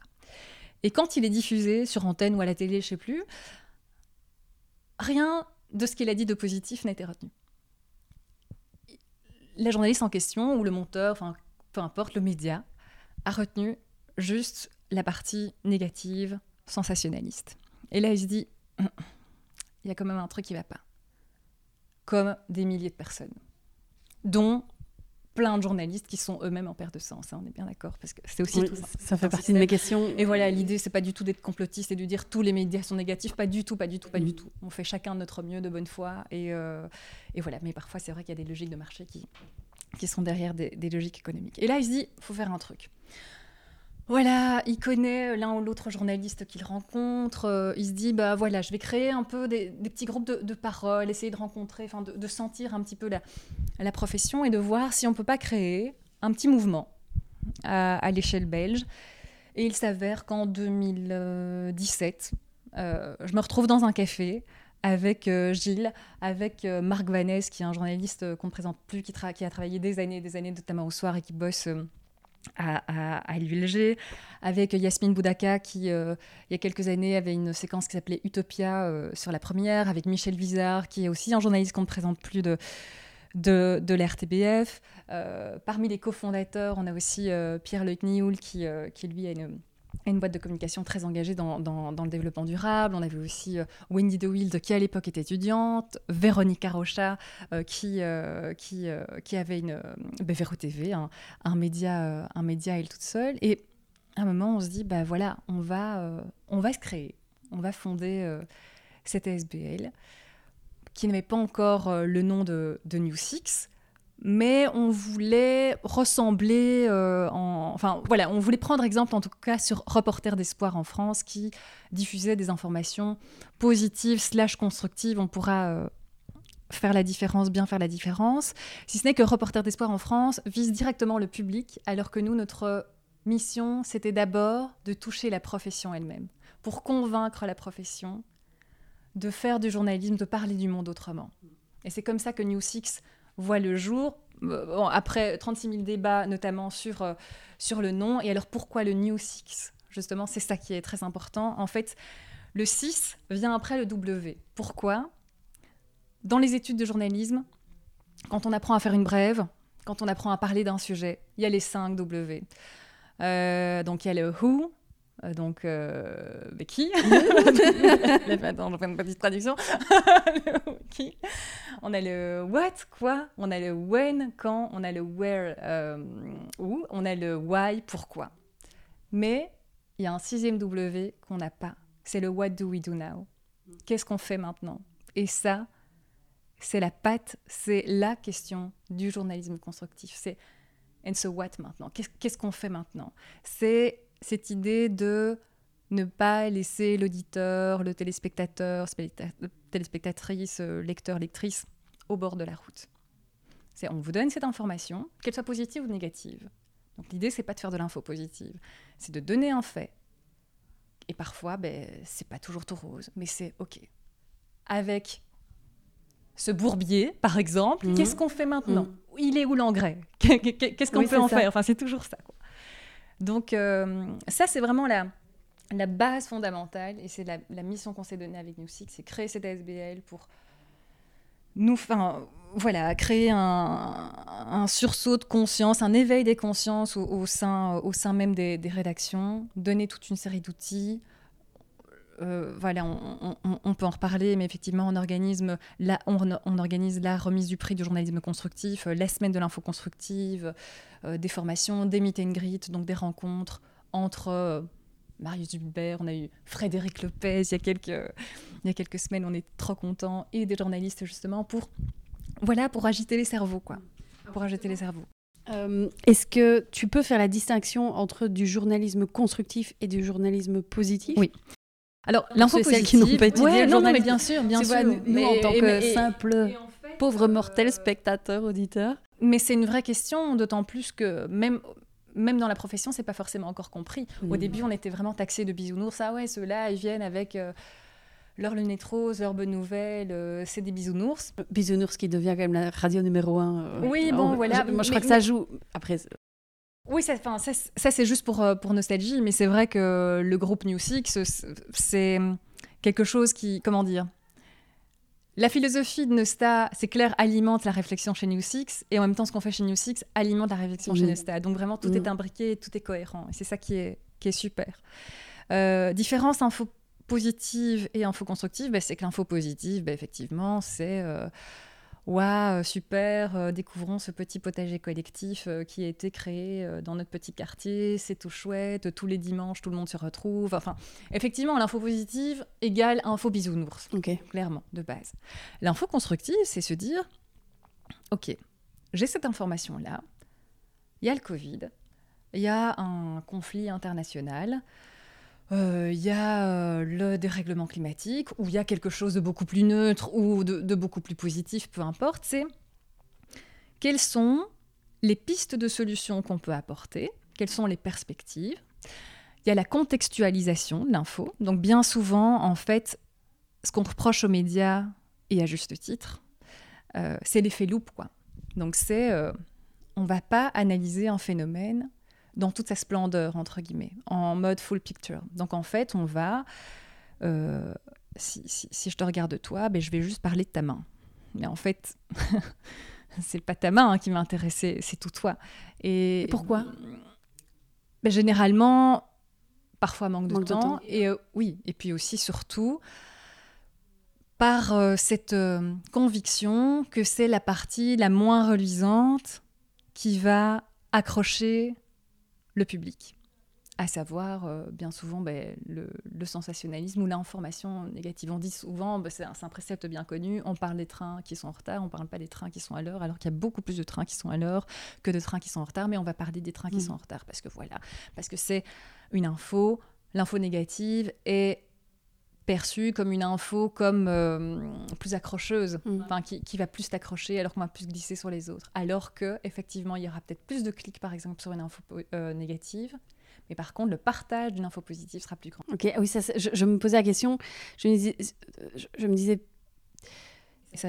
Et quand il est diffusé sur antenne ou à la télé, je sais plus, rien de ce qu'il a dit de positif n'a été retenu. La journaliste en question, ou le monteur, enfin peu importe, le média, a retenu juste la partie négative, sensationnaliste. Et là, il se dit, il y a quand même un truc qui va pas. Comme des milliers de personnes, dont plein de journalistes qui sont eux-mêmes en perte de sens. Hein, on est bien d'accord parce que c'est aussi tout ça. Ça fait partie de mes questions. Et voilà, l'idée c'est pas du tout d'être complotiste et de dire tous les médias sont négatifs, pas du tout, pas du tout, pas du mm. tout. On fait chacun de notre mieux de bonne foi et, euh, et voilà. Mais parfois c'est vrai qu'il y a des logiques de marché qui qui sont derrière des, des logiques économiques. Et là il se dit, faut faire un truc. Voilà, il connaît l'un ou l'autre journaliste qu'il rencontre. Euh, il se dit, bah voilà, je vais créer un peu des, petits groupes de, parole, essayer de rencontrer, enfin de, sentir un petit peu la, profession et de voir si on peut pas créer un petit mouvement à, l'échelle belge. Et il s'avère qu'en 2017, euh, je me retrouve dans un café avec euh, Gilles, avec Marc Vanès, qui est un journaliste qu'on ne présente plus, qui, qui, a travaillé des années et des années, notamment au soir, et qui bosse à, à, l'ULG, avec Yasmine Boudaka qui, euh, il y a quelques années, avait une séquence qui s'appelait Utopia euh, sur la première, avec Michel Vizard, qui est aussi un journaliste qu'on ne présente plus de, de, de l'RTBF. parmi les cofondateurs, on a aussi Pierre Le qui, qui lui a une une boîte de communication très engagée dans, le développement durable. On avait aussi euh, Wendy DeWild, qui à l'époque était étudiante, Véronique Rocha, euh, qui, euh, qui, qui avait une ben, Véro TV, un, média, un média elle toute seule. Et à un moment, on se dit, bah voilà, on va, on va se créer, on va fonder cette SBL, qui n'avait pas encore le nom de, de New Six, mais on voulait ressembler, euh, en, enfin voilà, on voulait prendre exemple en tout cas sur Reporter d'espoir en France qui diffusait des informations positives slash constructives. On pourra euh, faire la différence, bien faire la différence. Si ce n'est que Reporter d'espoir en France vise directement le public, alors que nous, notre mission, c'était d'abord de toucher la profession elle-même, pour convaincre la profession de faire du journalisme, de parler du monde autrement. Et c'est comme ça que New Six voit le jour. Euh, après 36 000 débats, notamment sur, euh, sur le nom. Et alors, pourquoi le New Six? Justement, c'est ça qui est très important. En fait, le 6 vient après le W. Pourquoi? Dans les études de journalisme, quand on apprend à faire une brève, quand on apprend à parler d'un sujet, il y a les 5 W. Euh, donc, il y a le who, donc, euh, mais qui Attends, je fais une petite traduction. qui On a le what, quoi. On a le when, quand. On a le where, euh, où. On a le why, pourquoi. Mais il y a un sixième W qu'on n'a pas. C'est le what do we do now. Qu'est-ce qu'on fait maintenant? Et ça, c'est la patte, c'est la question du journalisme constructif. C'est and so what maintenant? Qu'est-ce qu'on fait maintenant? C'est cette idée de ne pas laisser l'auditeur, le téléspectateur, téléspectatrice, euh, lecteur, lectrice au bord de la route. C'est on vous donne cette information, qu'elle soit positive ou négative. Donc l'idée c'est pas de faire de l'info positive, c'est de donner un fait. Et parfois, ben, c'est pas toujours tout rose, mais c'est ok. Avec ce bourbier, par exemple, mmh. qu'est-ce qu'on fait maintenant? Mmh. Il est où l'engrais? Qu'est-ce qu'on peut en faire? Enfin, c'est toujours ça. Quoi. Donc euh, ça, c'est vraiment la, la base fondamentale, et c'est la, mission qu'on s'est donnée avec New Six, c'est créer cette ASBL pour nous, enfin, voilà, créer un, sursaut de conscience, un éveil des consciences au, sein, au sein même des, rédactions, donner toute une série d'outils. Euh, voilà, on, peut en reparler, mais effectivement, on organise, la, on, organise la remise du prix du journalisme constructif, euh, la semaine de l'info constructive, euh, des formations, des meet and greet, donc des rencontres entre euh, Marius Dubert, on a eu Frédéric Lopez il y a quelques, il y a quelques semaines, on est trop contents, et des journalistes justement pour, voilà, pour agiter les cerveaux, quoi. Pour agiter les cerveaux. Euh, est-ce que tu peux faire la distinction entre du journalisme constructif et du journalisme positif? Oui. Alors, l'info positive... qui n'ont pas étudié non, non, mais bien sûr, bien sûr. nous, en tant que simple pauvre mortel spectateur, auditeur, mais c'est une vraie question, d'autant plus que même même dans la profession, c'est pas forcément encore compris. Au mm. début, on était vraiment taxés de bisounours. Ah ouais, ceux-là, ils viennent avec euh, leur lunette rose, leur bonne nouvelle, euh, c'est des bisounours. Bisounours qui devient quand même la radio numéro un. Euh, oui, bon, voilà. moi, je crois que ça joue. Après. Oui, ça, ça, ça c'est juste pour, pour nostalgie, mais c'est vrai que le groupe New Six, c'est quelque chose qui, comment dire, la philosophie de Nosta, c'est clair, alimente la réflexion chez New Six, et en même temps, ce qu'on fait chez New Six alimente la réflexion chez Nosta. Donc vraiment, tout est imbriqué, tout est cohérent, et c'est ça qui est, qui est super. Euh, différence info positive et info constructive, bah, c'est que l'info positive, bah, effectivement, c'est... Euh, Waouh, super, euh, découvrons ce petit potager collectif euh, qui a été créé euh, dans notre petit quartier, c'est tout chouette, tous les dimanches tout le monde se retrouve. Enfin, effectivement, l'info positive égale info bisounours, Ok. clairement, de base. L'info constructive, c'est se dire, ok, j'ai cette information-là, il y a le Covid, il y a un conflit international, il euh, y a euh, le dérèglement climatique, ou il y a quelque chose de beaucoup plus neutre ou de, beaucoup plus positif, peu importe, c'est quelles sont les pistes de solutions qu'on peut apporter, quelles sont les perspectives. Il y a la contextualisation de l'info. Donc bien souvent, en fait, ce qu'on reproche aux médias, et à juste titre, euh, c'est l'effet loupe. Quoi. Donc c'est, on ne va pas analyser un phénomène dans toute sa splendeur, entre guillemets, en mode full picture. Donc en fait, on va, euh, si, je te regarde toi, ben, je vais juste parler de ta main. Mais en fait, c'est pas ta main hein, qui m'intéresse, c'est tout toi. Et, pourquoi? Ben, Généralement, parfois manque de, temps, Et euh, oui, et puis aussi, surtout, par euh, cette euh, conviction que c'est la partie la moins reluisante qui va accrocher le public à savoir euh, bien souvent ben, le, sensationnalisme ou l'information négative. On dit souvent, ben, c'est un, précepte bien connu, on parle des trains qui sont en retard, on ne parle pas des trains qui sont à l'heure, alors qu'il y a beaucoup plus de trains qui sont à l'heure que de trains qui sont en retard, mais on va parler des trains qui mm. sont en retard, parce que voilà, parce que c'est une info, l'info négative est perçue comme une info comme euh, plus accrocheuse, mm. enfin qui, va plus t'accrocher alors qu'on va plus glisser sur les autres. Alors que effectivement, il y aura peut-être plus de clics par exemple sur une info euh, négative, mais par contre, le partage d'une info positive sera plus grand. Ok, oui, ça, je, me posais la question. Je me disais, je, me disais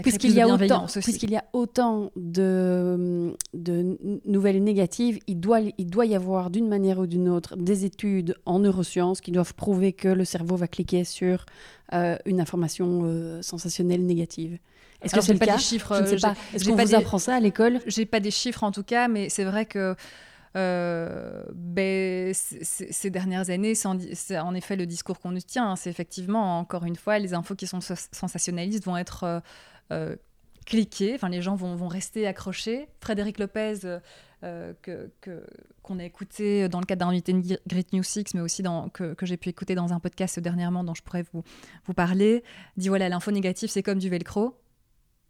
puisqu'il y, a autant, puisqu'il y a autant de, de nouvelles négatives, il doit, il doit y avoir d'une manière ou d'une autre des études en neurosciences qui doivent prouver que le cerveau va cliquer sur euh, une information euh, sensationnelle négative. Est-ce que c'est le cas? chiffres, Je ne sais pas. Est-ce qu'on vous apprend ça à l'école? J'ai pas des chiffres en tout cas, mais c'est vrai que euh, ben, ces dernières années, c'est en, effet le discours qu'on nous tient. Hein. c'est effectivement, encore une fois, les infos qui sont sensationnalistes vont être euh, euh, cliquées, enfin, les gens vont, vont, rester accrochés. Frédéric Lopez, que, qu'on a écouté dans le cadre d'un invité de Great News 6, mais aussi que, que j'ai pu écouter dans un podcast dernièrement dont je pourrais vous, vous parler, dit voilà, l'info négative, c'est comme du velcro.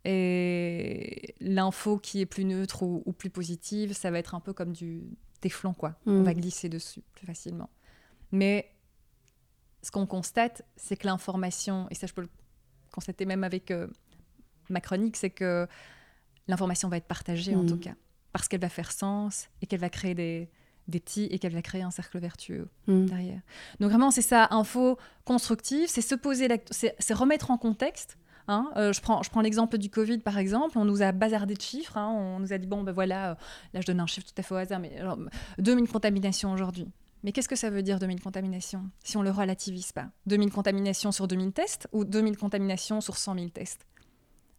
Et l'info qui est plus neutre ou, plus positive, ça va être un peu comme du téflon, quoi. On va mm. glisser dessus plus facilement. Mais ce qu'on constate, c'est que l'information, et ça je peux le constater même avec euh, ma chronique, c'est que l'information va être partagée en mm. tout cas, parce qu'elle va faire sens et qu'elle va créer des, des petits et qu'elle va créer un cercle vertueux mm. derrière. Donc vraiment, c'est ça, info constructive, c'est se poser, c'est remettre en contexte Hein, euh, je prends, je prends l'exemple du Covid, par exemple. On nous a bazardé de chiffres. Hein. on nous a dit, bon, ben voilà, euh, là, je donne un chiffre tout à fait au hasard, mais alors, 2000 contaminations aujourd'hui. Mais qu'est-ce que ça veut dire 2000 contaminations si on le relativise pas? 2000 contaminations sur 2000 tests ou 2000 contaminations sur 100 000 tests?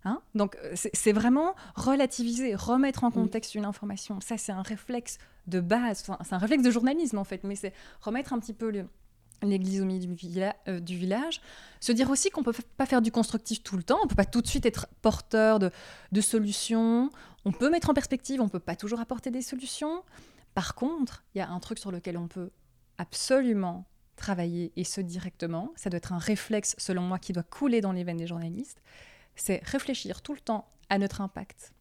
Hein? Donc euh, c'est vraiment relativiser, remettre en mm. contexte une information. Ça, c'est un réflexe de base, c'est un réflexe de journalisme en fait, mais c'est remettre un petit peu le, l'église au milieu euh, du, village. Se dire aussi qu'on ne peut pas faire du constructif tout le temps, on ne peut pas tout de suite être porteur de, de, solutions, on peut mettre en perspective, on ne peut pas toujours apporter des solutions. Par contre, il y a un truc sur lequel on peut absolument travailler, et ce directement, ça doit être un réflexe, selon moi, qui doit couler dans les veines des journalistes, c'est réfléchir tout le temps à notre impact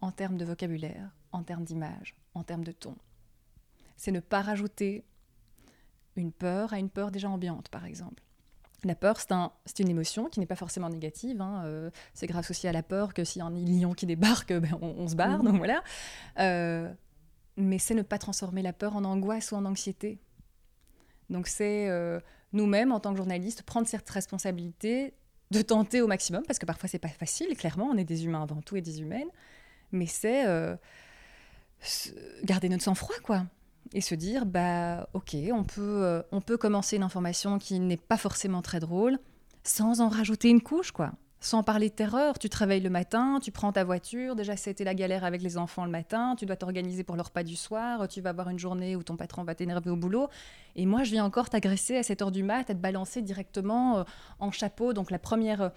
en termes de vocabulaire, en termes d'image, en termes de ton. C'est ne pas rajouter une peur à une peur déjà ambiante, par exemple. La peur, c'est un, une émotion qui n'est pas forcément négative. Hein, euh, c'est grâce aussi à la peur que s'il y a un lion qui débarque, ben, on, se barre. Mhm. Donc voilà. Euh, mais c'est ne pas transformer la peur en angoisse ou en anxiété. Donc c'est euh, nous-mêmes, en tant que journalistes, prendre cette responsabilité de tenter au maximum, parce que parfois c'est pas facile, clairement, on est des humains avant tout et des humaines, mais c'est garder notre sang-froid, quoi et se dire bah ok on peut euh, on peut commencer une information qui n'est pas forcément très drôle sans en rajouter une couche quoi. Sans parler de terreur, tu te réveilles le matin, tu prends ta voiture, déjà c'était la galère avec les enfants le matin, tu dois t'organiser pour leur repas du soir, tu vas avoir une journée où ton patron va t'énerver au boulot, et moi je viens encore t'agresser à 7 heure du mat, à te balancer directement euh, en chapeau, donc la première, euh,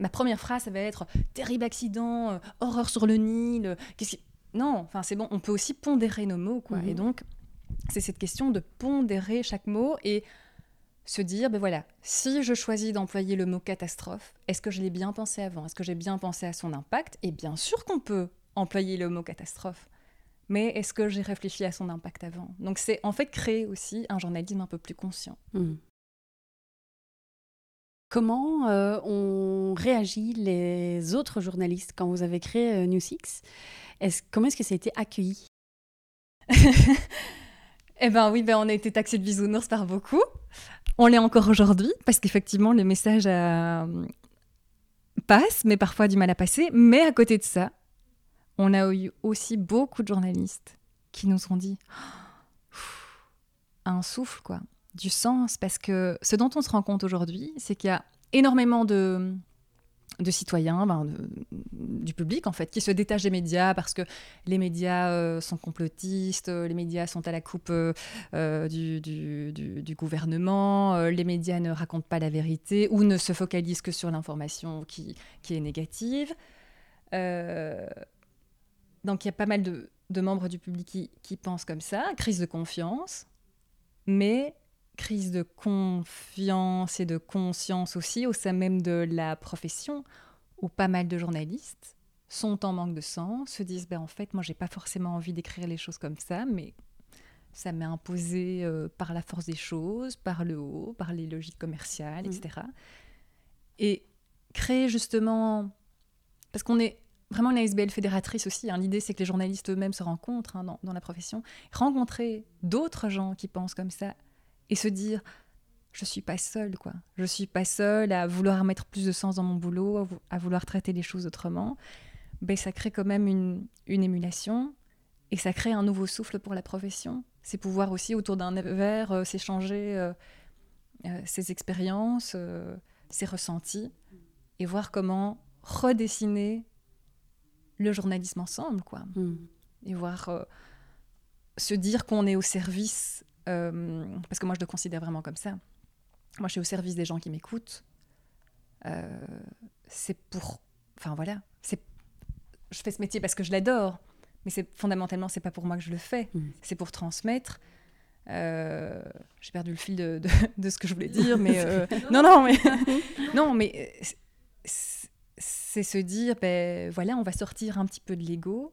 ma première phrase ça va être terrible accident, horreur sur le Nil, qu'est-ce Non, enfin c'est bon, on peut aussi pondérer nos mots, quoi, et mhm. donc c'est cette question de pondérer chaque mot et se dire, ben voilà, si je choisis d'employer le mot catastrophe, est-ce que je l'ai bien pensé avant? Est-ce que j'ai bien pensé à son impact? Et bien sûr qu'on peut employer le mot catastrophe, mais est-ce que j'ai réfléchi à son impact avant? Donc c'est en fait créer aussi un journalisme un peu plus conscient. Mmh. Comment euh, ont réagi les autres journalistes quand vous avez créé euh, New Six Comment est-ce que ça a été accueilli? Eh ben oui, ben on a été taxé de bisounours par beaucoup. On l'est encore aujourd'hui, parce qu'effectivement, le message euh, passe, mais parfois du mal à passer. Mais à côté de ça, on a eu aussi beaucoup de journalistes qui nous ont dit un souffle, quoi, du sens, parce que ce dont on se rend compte aujourd'hui, c'est qu'il y a énormément de, de citoyens, ben, du public en fait, qui se détachent des médias parce que les médias euh, sont complotistes, euh, les médias sont à la coupe euh, du, gouvernement, les médias ne racontent pas la vérité ou ne se focalisent que sur l'information qui, est négative. donc il y a pas mal de, membres du public qui pensent comme ça, crise de confiance, mais crise de confiance et de conscience aussi au sein même de la profession, où pas mal de journalistes sont en manque de sens, se disent ben en fait moi j'ai pas forcément envie d'écrire les choses comme ça, mais ça m'est imposé euh, par la force des choses, par le haut, par les logiques commerciales, etc. Mmh. Et créer justement, parce qu'on est vraiment une ASBL fédératrice aussi. Hein. L'idée, c'est que les journalistes eux-mêmes se rencontrent hein, dans, dans, la profession. Rencontrer d'autres gens qui pensent comme ça, et se dire je suis pas seule quoi. Je suis pas seule à vouloir mettre plus de sens dans mon boulot, à vouloir traiter les choses autrement. Ben, ça crée quand même une, une émulation et ça crée un nouveau souffle pour la profession. C'est pouvoir aussi autour d'un verre euh, s'échanger euh, euh, ses expériences, ses ressentis et voir comment redessiner le journalisme ensemble quoi. Hmm. Et voir se dire qu'on est au service euh, parce que moi, je le considère vraiment comme ça. Moi, je suis au service des gens qui m'écoutent. Euh, c'est pour. Enfin, voilà. C'est... Je fais ce métier parce que je l'adore. Mais c'est fondamentalement, c'est pas pour moi que je le fais. Mm. C'est pour transmettre. Euh, j'ai perdu le fil de, de, ce que je voulais dire, mais non, non, mais non, mais c'est se dire, ben voilà, on va sortir un petit peu de l'ego.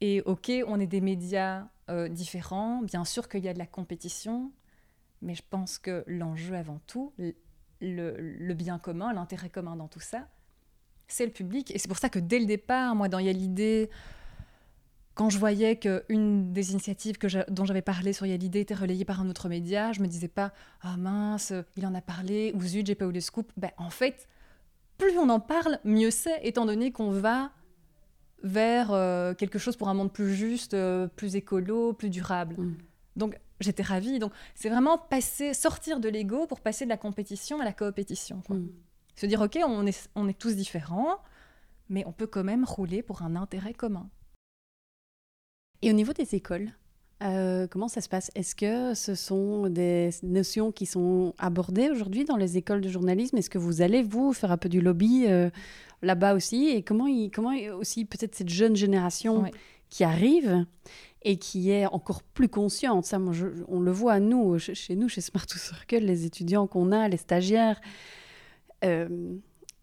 Et ok, on est des médias euh, différents. Bien sûr qu'il y a de la compétition, mais je pense que l'enjeu avant tout, le, bien commun, l'intérêt commun dans tout ça, c'est le public. Et c'est pour ça que dès le départ, moi, dans Il y a l'idée, quand je voyais qu'une des initiatives que dont j'avais parlé sur Il était relayée par un autre média, je me disais pas Ah mince, il en a parlé, ou zut, j'ai pas eu le scoop. Ben, en fait, plus on en parle, mieux c'est, étant donné qu'on va vers euh, quelque chose pour un monde plus juste, euh, plus écolo, plus durable. Mm. Donc j'étais ravie. Donc c'est vraiment passer, sortir de l'ego pour passer de la compétition à la coopétition. Mm. Se dire ok, on est, on est tous différents, mais on peut quand même rouler pour un intérêt commun. Et au niveau des écoles, euh, comment ça se passe? Est-ce que ce sont des notions qui sont abordées aujourd'hui dans les écoles de journalisme? Est-ce que vous allez, vous, faire un peu du lobby là-bas aussi? Et comment, il, comment aussi peut-être cette jeune génération qui arrive et qui est encore plus consciente. Ça, moi, on le voit, nous, chez nous, chez Smart to Circle, les étudiants qu'on a, les stagiaires, euh,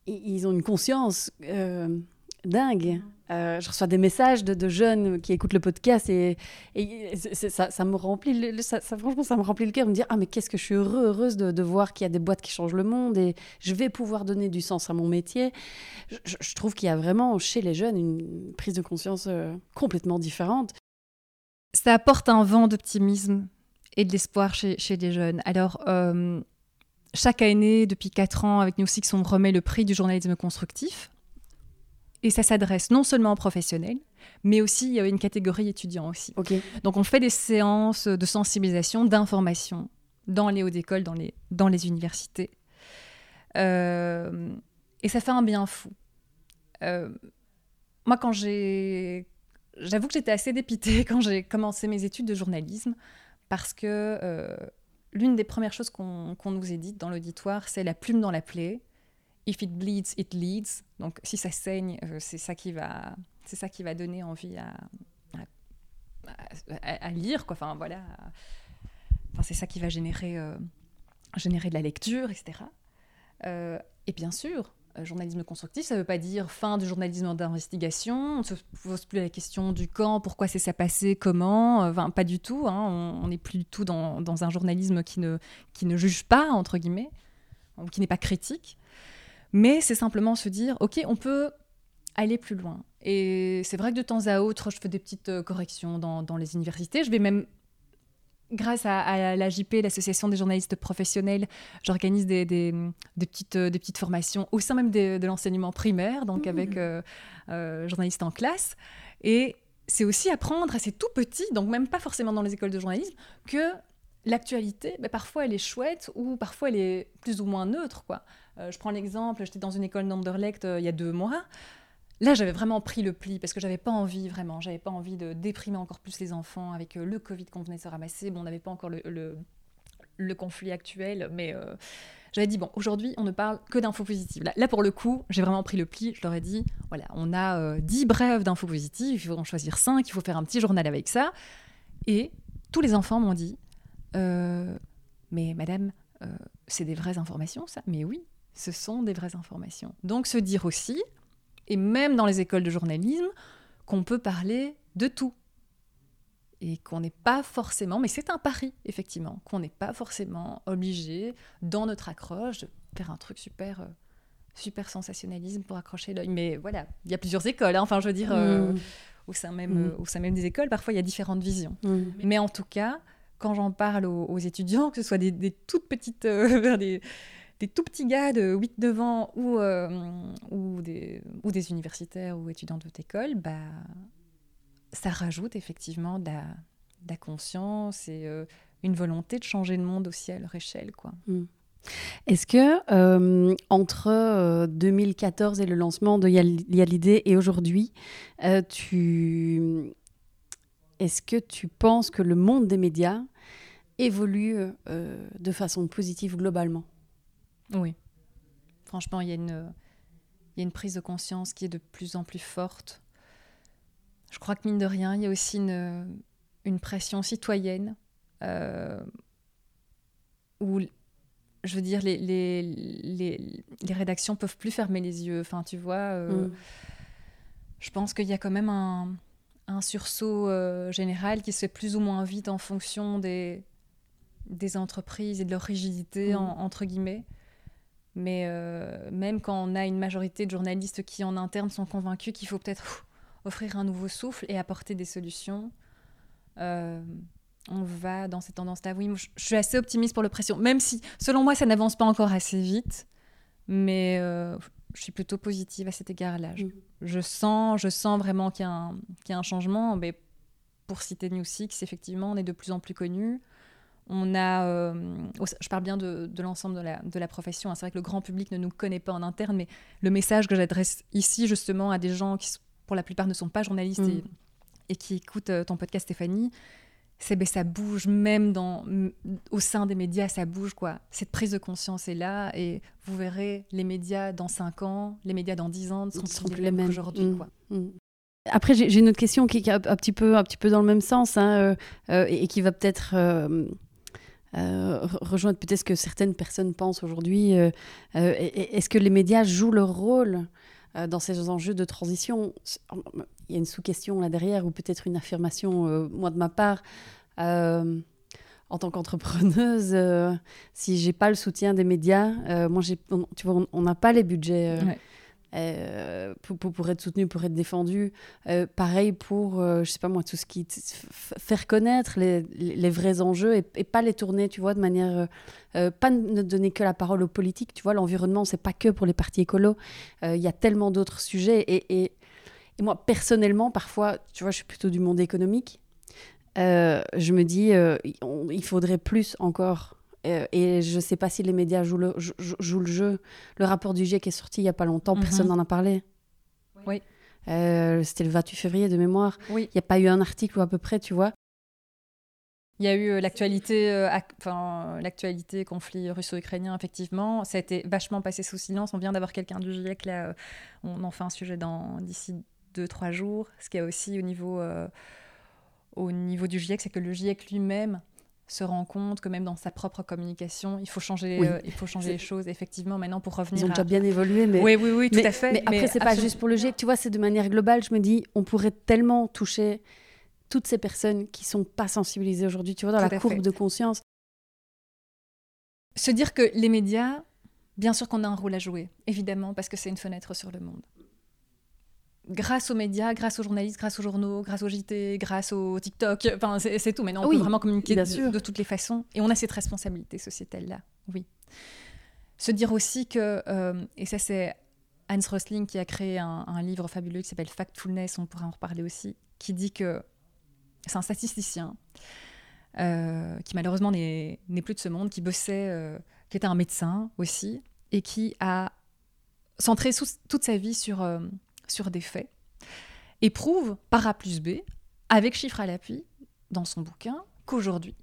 ils ont une conscience euh, dingue. Euh, je reçois des messages de, jeunes qui écoutent le podcast et, ça, me remplit, ça, franchement, ça me remplit le cœur de me dire ah mais qu'est-ce que je suis heureux, heureuse de, voir qu'il y a des boîtes qui changent le monde et je vais pouvoir donner du sens à mon métier. Je, trouve qu'il y a vraiment chez les jeunes une prise de conscience euh, complètement différente. Ça apporte un vent d'optimisme et de l'espoir chez, les jeunes. Alors euh, chaque année, depuis 4 ans, avec New Six, on remet le prix du journalisme constructif et ça s'adresse non seulement aux professionnels, mais aussi il y a une catégorie étudiants aussi. Donc on fait des séances de sensibilisation, d'information dans les hautes écoles, dans les, dans les universités. Euh, et ça fait un bien fou. Euh, moi, quand j'ai... J'avoue que j'étais assez dépitée quand j'ai commencé mes études de journalisme, parce que euh, l'une des premières choses qu'on nous est dites dans l'auditoire, c'est la plume dans la plaie. If it bleeds, it leads. Donc, si ça saigne, euh, c'est ça qui va, c'est ça qui va donner envie à, lire. Enfin, voilà. Enfin, c'est ça qui va générer, euh, générer de la lecture, etc. Euh, et bien sûr, journalisme constructif, ça ne veut pas dire fin du journalisme d'investigation. On ne se pose plus la question du quand, pourquoi c'est ça passé, comment. Enfin, pas du tout. Hein. On n'est plus du tout dans, un journalisme qui ne, qui ne juge pas, entre guillemets, qui n'est pas critique. Mais c'est simplement se dire, OK, on peut aller plus loin. Et c'est vrai que de temps à autre, je fais des petites euh, corrections dans, dans les universités. Je vais même, grâce à, la JP, l'association des journalistes professionnels, j'organise des, des, des, petites, euh, des petites formations au sein même de l'enseignement primaire, donc mmh. avec euh, journalistes en classe. Et c'est aussi apprendre à ces tout petits, donc même pas forcément dans les écoles de journalisme, que l'actualité, bah, parfois elle est chouette ou parfois elle est plus ou moins neutre. Quoi. Euh, je prends l'exemple, j'étais dans une école d'Anderlecht euh, il y a deux mois. Là, j'avais vraiment pris le pli parce que j'avais pas envie, vraiment, j'avais pas envie de déprimer encore plus les enfants avec euh, le Covid qu'on venait de se ramasser. Bon, on n'avait pas encore le, le, conflit actuel, mais j'avais dit, bon, aujourd'hui, on ne parle que d'infos positives. Là, pour le coup, j'ai vraiment pris le pli. Je leur ai dit, voilà, on a 10 brèves d'infos positives, il faut en choisir 5, il faut faire un petit journal avec ça. Et tous les enfants m'ont dit, mais madame, c'est des vraies informations, ça Mais oui, ce sont des vraies informations. Donc se dire aussi, et même dans les écoles de journalisme, qu'on peut parler de tout. Et qu'on n'est pas forcément, mais c'est un pari, effectivement, qu'on n'est pas forcément obligé, dans notre accroche, de faire un truc super, euh, super sensationnalisme pour accrocher l'œil. Mais voilà, il y a plusieurs écoles, hein. enfin, je veux dire, euh, mm. au, sein même, mm. euh, au sein même des écoles, parfois il y a différentes visions. Mm. Mais en tout cas, quand j'en parle aux, étudiants, que ce soit des, toutes petites, des, des tout petits gars de 8-9 ans ou, euh, ou, des, ou des universitaires ou étudiants de haute école, bah, ça rajoute effectivement de la, conscience et euh, une volonté de changer le monde aussi à leur échelle. Quoi. Hmm. Est-ce que euh, entre 2014 et le lancement de l'idée et aujourd'hui, tu... est-ce que tu penses que le monde des médias évolue de façon positive globalement? Oui. Franchement, il y, a une, il y a une prise de conscience qui est de plus en plus forte. Je crois que mine de rien, il y a aussi une, une pression citoyenne euh, où, je veux dire, les, les, les, les, rédactions peuvent plus fermer les yeux. Enfin, tu vois, euh, mm. je pense qu'il y a quand même un, un sursaut euh, général qui se fait plus ou moins vite en fonction des, des entreprises et de leur rigidité, mm. entre guillemets. Mais euh, même quand on a une majorité de journalistes qui en interne sont convaincus qu'il faut peut-être offrir un nouveau souffle et apporter des solutions, euh, on va dans cette tendance-là. Oui, je, suis assez optimiste pour l'oppression, même si, selon moi, ça n'avance pas encore assez vite. Mais je suis plutôt positive à cet égard-là. Je, sens, je sens vraiment qu'il y, y, a un changement. Mais pour citer New Six, effectivement, on est de plus en plus connus. On a, euh, je parle bien de, l'ensemble de la, de la profession. Hein. C'est vrai que le grand public ne nous connaît pas en interne, mais le message que j'adresse ici justement à des gens qui, pour la plupart, ne sont pas journalistes et, mm. qui écoutent euh, ton podcast, Stéphanie, c'est ben, ça bouge même dans, au sein des médias, ça bouge quoi. Cette prise de conscience est là et vous verrez les médias dans 5 ans, les médias dans 10 ans ne seront, plus les mêmes qu'aujourd'hui mm. quoi. Mm. Après, j'ai une autre question qui est un, petit peu, un petit peu dans le même sens hein, euh, et, qui va peut-être euh, rejoindre peut-être ce que certaines personnes pensent aujourd'hui. Euh, euh, est-ce que les médias jouent leur rôle dans ces enjeux de transition Il y a une sous-question là derrière, ou peut-être une affirmation, moi de ma part. en tant qu'entrepreneuse, si j'ai pas le soutien des médias, moi, tu vois, on n'a pas les budgets euh, pour, pour, être soutenu, pour être défendu. Euh, pareil pour, euh, je sais pas moi, tout ce qui. faire connaître les, les, vrais enjeux et, pas les tourner, tu vois, de manière. pas ne donner que la parole aux politiques, tu vois. L'environnement, c'est pas que pour les partis écolos. Il y a tellement d'autres sujets. Et, et, et, moi, personnellement, parfois, tu vois, je suis plutôt du monde économique. je me dis, il faudrait plus encore euh, et je ne sais pas si les médias jouent le, jouent le jeu. Le rapport du GIEC est sorti il n'y a pas longtemps, mhm. personne n'en a parlé. Oui. Euh, c'était le 28 février de mémoire. Oui. Il n'y a pas eu un article ou à peu près, tu vois. Il y a eu euh, l'actualité, enfin, l'actualité conflit russo-ukrainien, effectivement. Ça a été vachement passé sous silence. On vient d'avoir quelqu'un du GIEC, là, on en fait un sujet d'ici deux, trois jours. Ce qu'il y a aussi au niveau, au niveau du GIEC, c'est que le GIEC lui-même se rend compte que même dans sa propre communication, il faut changer, euh, il faut changer les choses. Effectivement, maintenant pour revenir. Ils ont déjà bien évolué, mais oui, oui, oui, tout à fait. Mais, après, c'est pas juste pour le GIEC. Tu vois, c'est de manière globale. Je me dis, on pourrait tellement toucher toutes ces personnes qui sont pas sensibilisées aujourd'hui. Tu vois, dans la courbe de conscience. Se dire que les médias, bien sûr qu'on a un rôle à jouer, évidemment, parce que c'est une fenêtre sur le monde grâce aux médias, grâce aux journalistes, grâce aux journaux, grâce aux JT, grâce au TikTok, enfin c'est tout. Maintenant, on peut vraiment communiquer de, toutes les façons. Et on a cette responsabilité sociétale-là, oui. Se dire aussi que, euh, et ça c'est Hans Rosling qui a créé un, livre fabuleux qui s'appelle Factfulness, on pourrait en reparler aussi, qui dit que, c'est un statisticien, qui malheureusement n'est plus de ce monde, qui bossait, qui était un médecin aussi, et qui a centré toute sa vie sur, sur des faits, et prouve par A plus B, avec chiffres à l'appui, dans son bouquin, qu'aujourd'hui,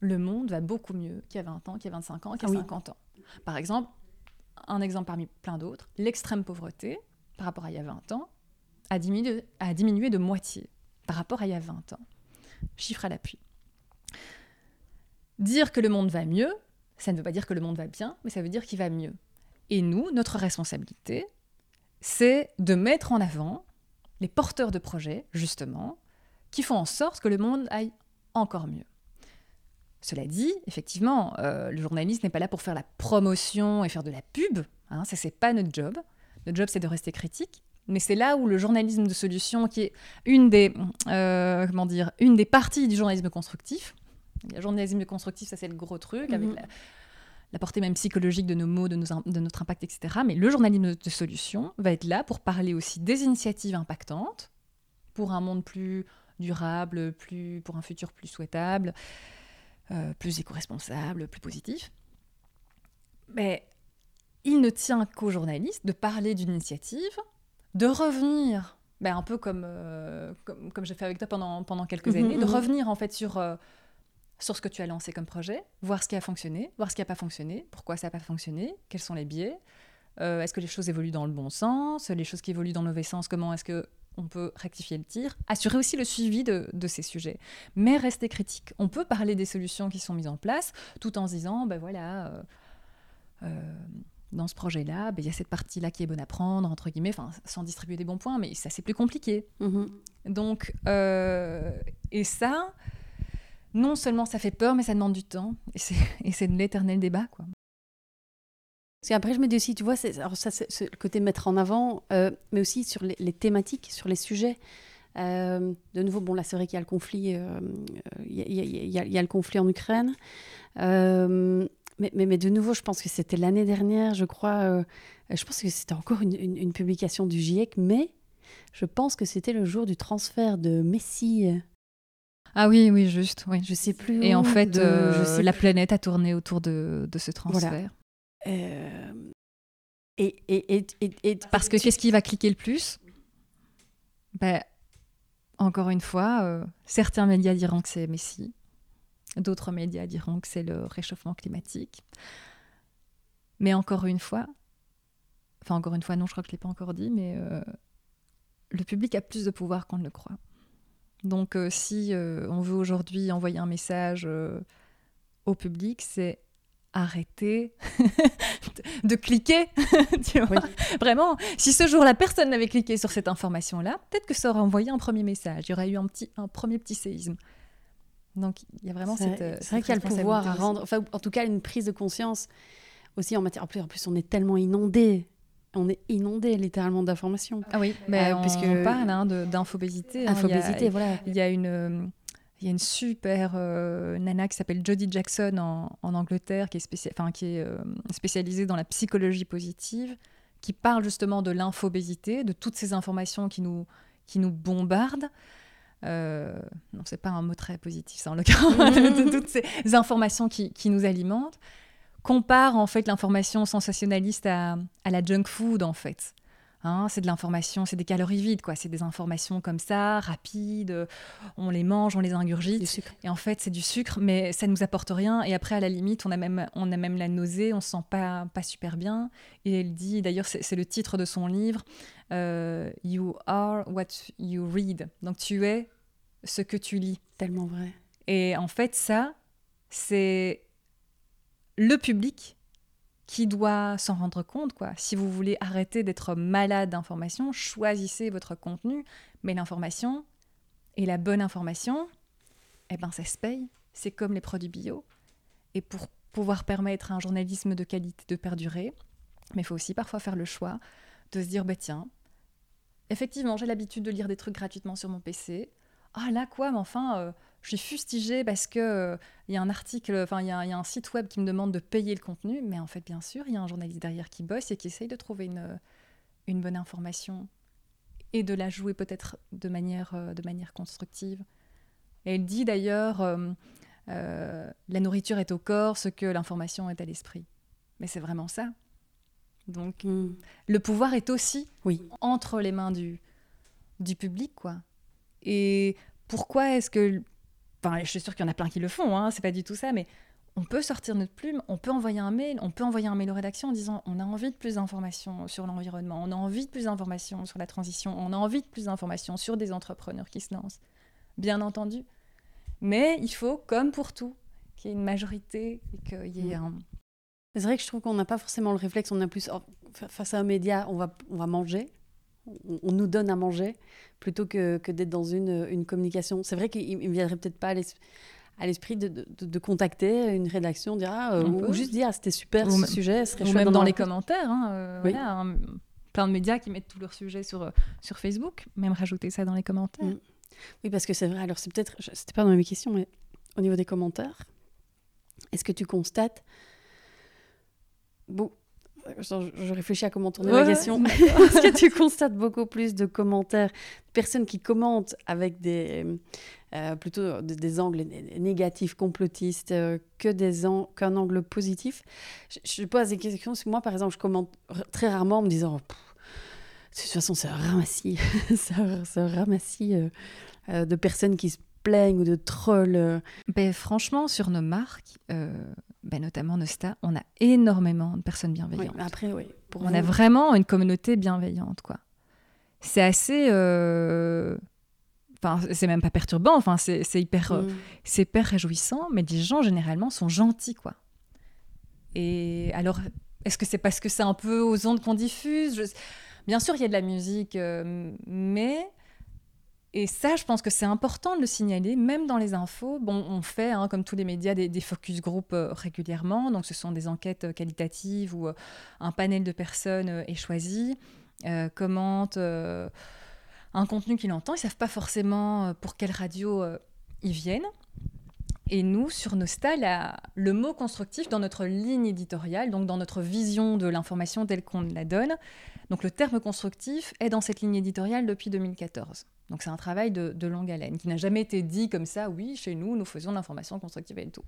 le monde va beaucoup mieux qu'il y a 20 ans, qu'il y a 25 ans, qu'il y a 50 ans. Par exemple, un exemple parmi plein d'autres, l'extrême pauvreté, par rapport à il y a 20 ans, a diminué, a diminué de moitié par rapport à il y a 20 ans. Chiffre à l'appui. Dire que le monde va mieux, ça ne veut pas dire que le monde va bien, mais ça veut dire qu'il va mieux. Et nous, notre responsabilité, c'est de mettre en avant les porteurs de projets, justement, qui font en sorte que le monde aille encore mieux. Cela dit, effectivement, euh, le journaliste n'est pas là pour faire la promotion et faire de la pub. Hein, ça, c'est pas notre job. Notre job, c'est de rester critique. Mais c'est là où le journalisme de solution, qui est une des, euh, comment dire, une des parties du journalisme constructif. Le journalisme constructif, ça c'est le gros truc, avec mhm. La, portée même psychologique de nos mots, de, de notre impact, etc. Mais le journalisme de solution va être là pour parler aussi des initiatives impactantes, pour un monde plus durable, plus, pour un futur plus souhaitable, euh, plus éco-responsable, plus positif. Mais il ne tient qu'aux journalistes de parler d'une initiative, de revenir, ben un peu comme, euh, comme, comme j'ai fait avec toi pendant, pendant quelques mhm, années, de mhm. revenir en fait sur, euh, sur ce que tu as lancé comme projet, voir ce qui a fonctionné, voir ce qui n'a pas fonctionné, pourquoi ça n'a pas fonctionné, quels sont les biais, est-ce que les choses évoluent dans le bon sens, les choses qui évoluent dans le mauvais sens, comment est-ce que on peut rectifier le tir, assurer aussi le suivi de, ces sujets, mais rester critique. On peut parler des solutions qui sont mises en place tout en se disant, ben voilà, euh, euh, dans ce projet-là, ben, il y a cette partie-là qui est bonne à prendre, entre guillemets, sans distribuer des bons points, mais ça c'est plus compliqué. Mm-hmm. Donc, euh, et ça, non seulement ça fait peur, mais ça demande du temps, et c'est de l'éternel débat, quoi. Parce qu'après, je me dis aussi, tu vois, alors c'est, le côté mettre en avant, euh, mais aussi sur les, thématiques, sur les sujets. Euh, de nouveau, bon, là, c'est vrai qu'il y a le conflit, euh, il, y a, le conflit en Ukraine. Mais, mais, de nouveau, je pense que c'était l'année dernière, je crois. je pense que c'était encore une, une, publication du GIEC, mais je pense que c'était le jour du transfert de Messi. Ah oui, oui, juste, oui. Je sais plus. Et en fait, la planète a tourné autour de, de ce transfert. Euh, et, et, et, Parce que qu'est-ce qui va cliquer le plus? Ben, Encore une fois, euh, certains médias diront que c'est Messi, d'autres médias diront que c'est le réchauffement climatique. Mais encore une fois, enfin encore une fois, non, je crois que je ne l'ai pas encore dit, mais euh, le public a plus de pouvoir qu'on ne le croit. Donc si on veut aujourd'hui envoyer un message au public, c'est arrêter de cliquer. tu vois Vraiment, si ce jour-là, personne n'avait cliqué sur cette information-là, peut-être que ça aurait envoyé un premier message. Il y aurait eu un, petit, un premier petit séisme. Donc, il y a vraiment cette. C'est vrai qu'il y a le pouvoir à rendre, enfin, en tout cas, une prise de conscience aussi en matière. En plus, en plus on est tellement inondé. On est inondé littéralement d'informations. Ah oui, mais euh, on, parle hein, d'infobésité. Hein. Infobésité, voilà. Il y a une il y a une super euh, nana qui s'appelle Jodie Jackson en, Angleterre, qui est, enfin, qui est euh, spécialisée dans la psychologie positive, qui parle justement de l'infobésité, de toutes ces informations qui nous, qui nous bombardent. Euh, non, c'est pas un mot très positif, ça, en l'occurrence, de, toutes ces informations qui, qui, nous alimentent. Compare en fait l'information sensationnaliste à, à la junk food, en fait. Hein, c'est de l'information, c'est des calories vides, quoi. C'est des informations comme ça, rapides. On les mange, on les ingurgite. Et en fait, c'est du sucre, mais ça nous apporte rien. Et après, à la limite, on a même, on a même la nausée, on se sent pas, pas super bien. Et elle dit, d'ailleurs, c'est le titre de son livre, euh, You are what you read. Donc, tu es ce que tu lis. Tellement vrai. Et en fait, ça, c'est le public qui doit s'en rendre compte. quoi. Si vous voulez arrêter d'être malade d'information, choisissez votre contenu, mais l'information et la bonne information, eh ben ça se paye. C'est comme les produits bio. Et pour pouvoir permettre à un journalisme de qualité de perdurer, mais il faut aussi parfois faire le choix de se dire, bah tiens, effectivement, j'ai l'habitude de lire des trucs gratuitement sur mon PC. Ah là quoi, mais enfin, euh, je suis fustigée parce que il euh, y a un article, enfin il y, a un site web qui me demande de payer le contenu, mais en fait bien sûr il y a un journaliste derrière qui bosse et qui essaye de trouver une, euh, une bonne information et de la jouer peut-être de manière, euh, de manière constructive. Et elle dit d'ailleurs, euh, la nourriture est au corps, ce que l'information est à l'esprit. Mais c'est vraiment ça. Donc, Mm. le pouvoir est aussi Oui. entre les mains du, du public, quoi. Et pourquoi est-ce que... Enfin, je suis sûre qu'il y en a plein qui le font, hein, c'est pas du tout ça, mais on peut sortir notre plume, on peut envoyer un mail, on peut envoyer un mail aux rédactions en disant on a envie de plus d'informations sur l'environnement, on a envie de plus d'informations sur la transition, on a envie de plus d'informations sur des entrepreneurs qui se lancent. Bien entendu. Mais il faut, comme pour tout, qu'il y ait une majorité et qu'il y ait un... C'est vrai que je trouve qu'on n'a pas forcément le réflexe, on a plus fa- face à un média, on va, on va manger, on, nous donne à manger, plutôt que, que d'être dans une, une communication. C'est vrai qu'il il me viendrait peut-être pas à l'es- à l'esprit de, de, de contacter une rédaction, dire, ah, euh, ou, juste dire ah, c'était super Ou ce même- sujet, ce serait Ou même dans les commentaires, hein, euh, Oui. voilà, hein, plein de médias qui mettent tous leurs sujets sur, euh, sur Facebook, même rajouter ça dans les commentaires. Mm. Oui, parce que c'est vrai. Alors, c'est peut-être, c'était pas dans mes questions, mais au niveau des commentaires, est-ce que tu constates. Bon, je, je réfléchis à comment tourner Ouais, ma question. Est-ce que tu constates beaucoup plus de commentaires, de personnes qui commentent avec des. euh, plutôt des, des angles né- négatifs, complotistes, euh, que des an- qu'un angle positif je, je pose des questions parce que moi, par exemple, je commente très rarement en me disant. Pff, de toute façon, c'est un ramassis. c'est un, ramassis euh, euh, de personnes qui se plaignent ou de trolls. euh. Ben, franchement, sur nos marques, euh, ben, notamment Nosta, on a énormément de personnes bienveillantes. après, oui. Pour on vous, a vraiment une communauté bienveillante, quoi. C'est assez... euh, Enfin, c'est même pas perturbant, enfin, c'est hyper, euh, Mm. c'est hyper réjouissant, mais les gens, généralement, sont gentils, quoi. Et alors, est-ce que c'est parce que c'est un peu aux ondes qu'on diffuse? Je- Bien sûr, il y a de la musique, euh, mais... Et ça, je pense que c'est important de le signaler, même dans les infos. Bon, on fait, hein, comme tous les médias, des, focus group euh, régulièrement. Donc, ce sont des enquêtes euh, qualitatives où euh, un panel de personnes est choisi, euh, commente un contenu qu'il entend. Ils savent pas forcément pour quelle radio ils viennent. Et nous, sur Nosta, la- le mot constructif dans notre ligne éditoriale, donc dans notre vision de l'information telle qu'on la donne, donc le terme constructif est dans cette ligne éditoriale depuis 2014. Donc c'est un travail de, longue haleine qui n'a jamais été dit comme ça, oui, chez nous, nous faisons de l'information constructive et tout.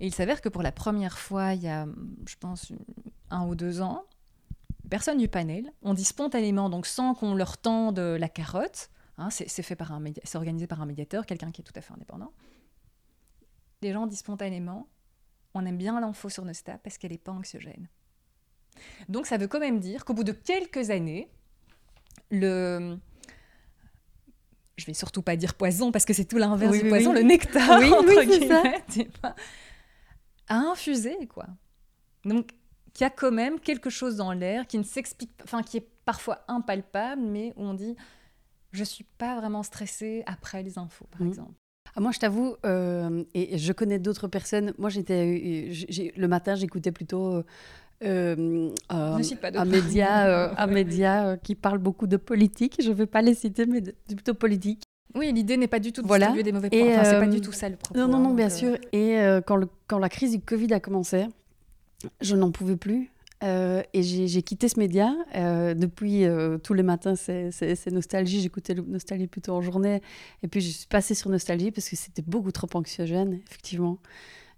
Et il s'avère que pour la première fois, il y a, je pense, un ou deux ans, personne du panel ont dit spontanément, donc sans qu'on leur tende la carotte, hein, c'est fait par un c'est organisé par un médiateur, quelqu'un qui est tout à fait indépendant. Les gens disent spontanément, on aime bien l'info sur Nosta parce qu'elle n'est pas anxiogène. Donc ça veut quand même dire qu'au bout de quelques années, le... Je vais surtout pas dire poison parce que c'est tout l'inverse Oui, du oui, poison, oui. le nectar, entre ça. guillemets, tu vois, a infusé, quoi. Donc, qu'il y a quand même quelque chose dans l'air qui ne s'explique pas, enfin, qui est parfois impalpable, mais où on dit, je suis pas vraiment stressée après les infos, par Mhm. exemple. Ah, moi, je t'avoue, euh, et je connais d'autres personnes. Moi, j'étais, j'ai- le matin, j'écoutais plutôt euh, euh, un média, euh, un média euh, qui parle beaucoup de politique. Je ne vais pas les citer, mais de- plutôt politique. Oui, l'idée n'est pas du tout de Voilà. distribuer des mauvais points. Enfin, c'est pas du tout ça le propos. Non, non, non, hein, bien donc, euh, sûr. Et quand, le- quand la crise du Covid a commencé, je n'en pouvais plus. Et j'ai quitté ce média. Depuis tous les matins, c'est Nostalgie. J'écoutais Nostalgie plutôt en journée. Et puis, je suis passée sur Nostalgie parce que c'était beaucoup trop anxiogène, effectivement,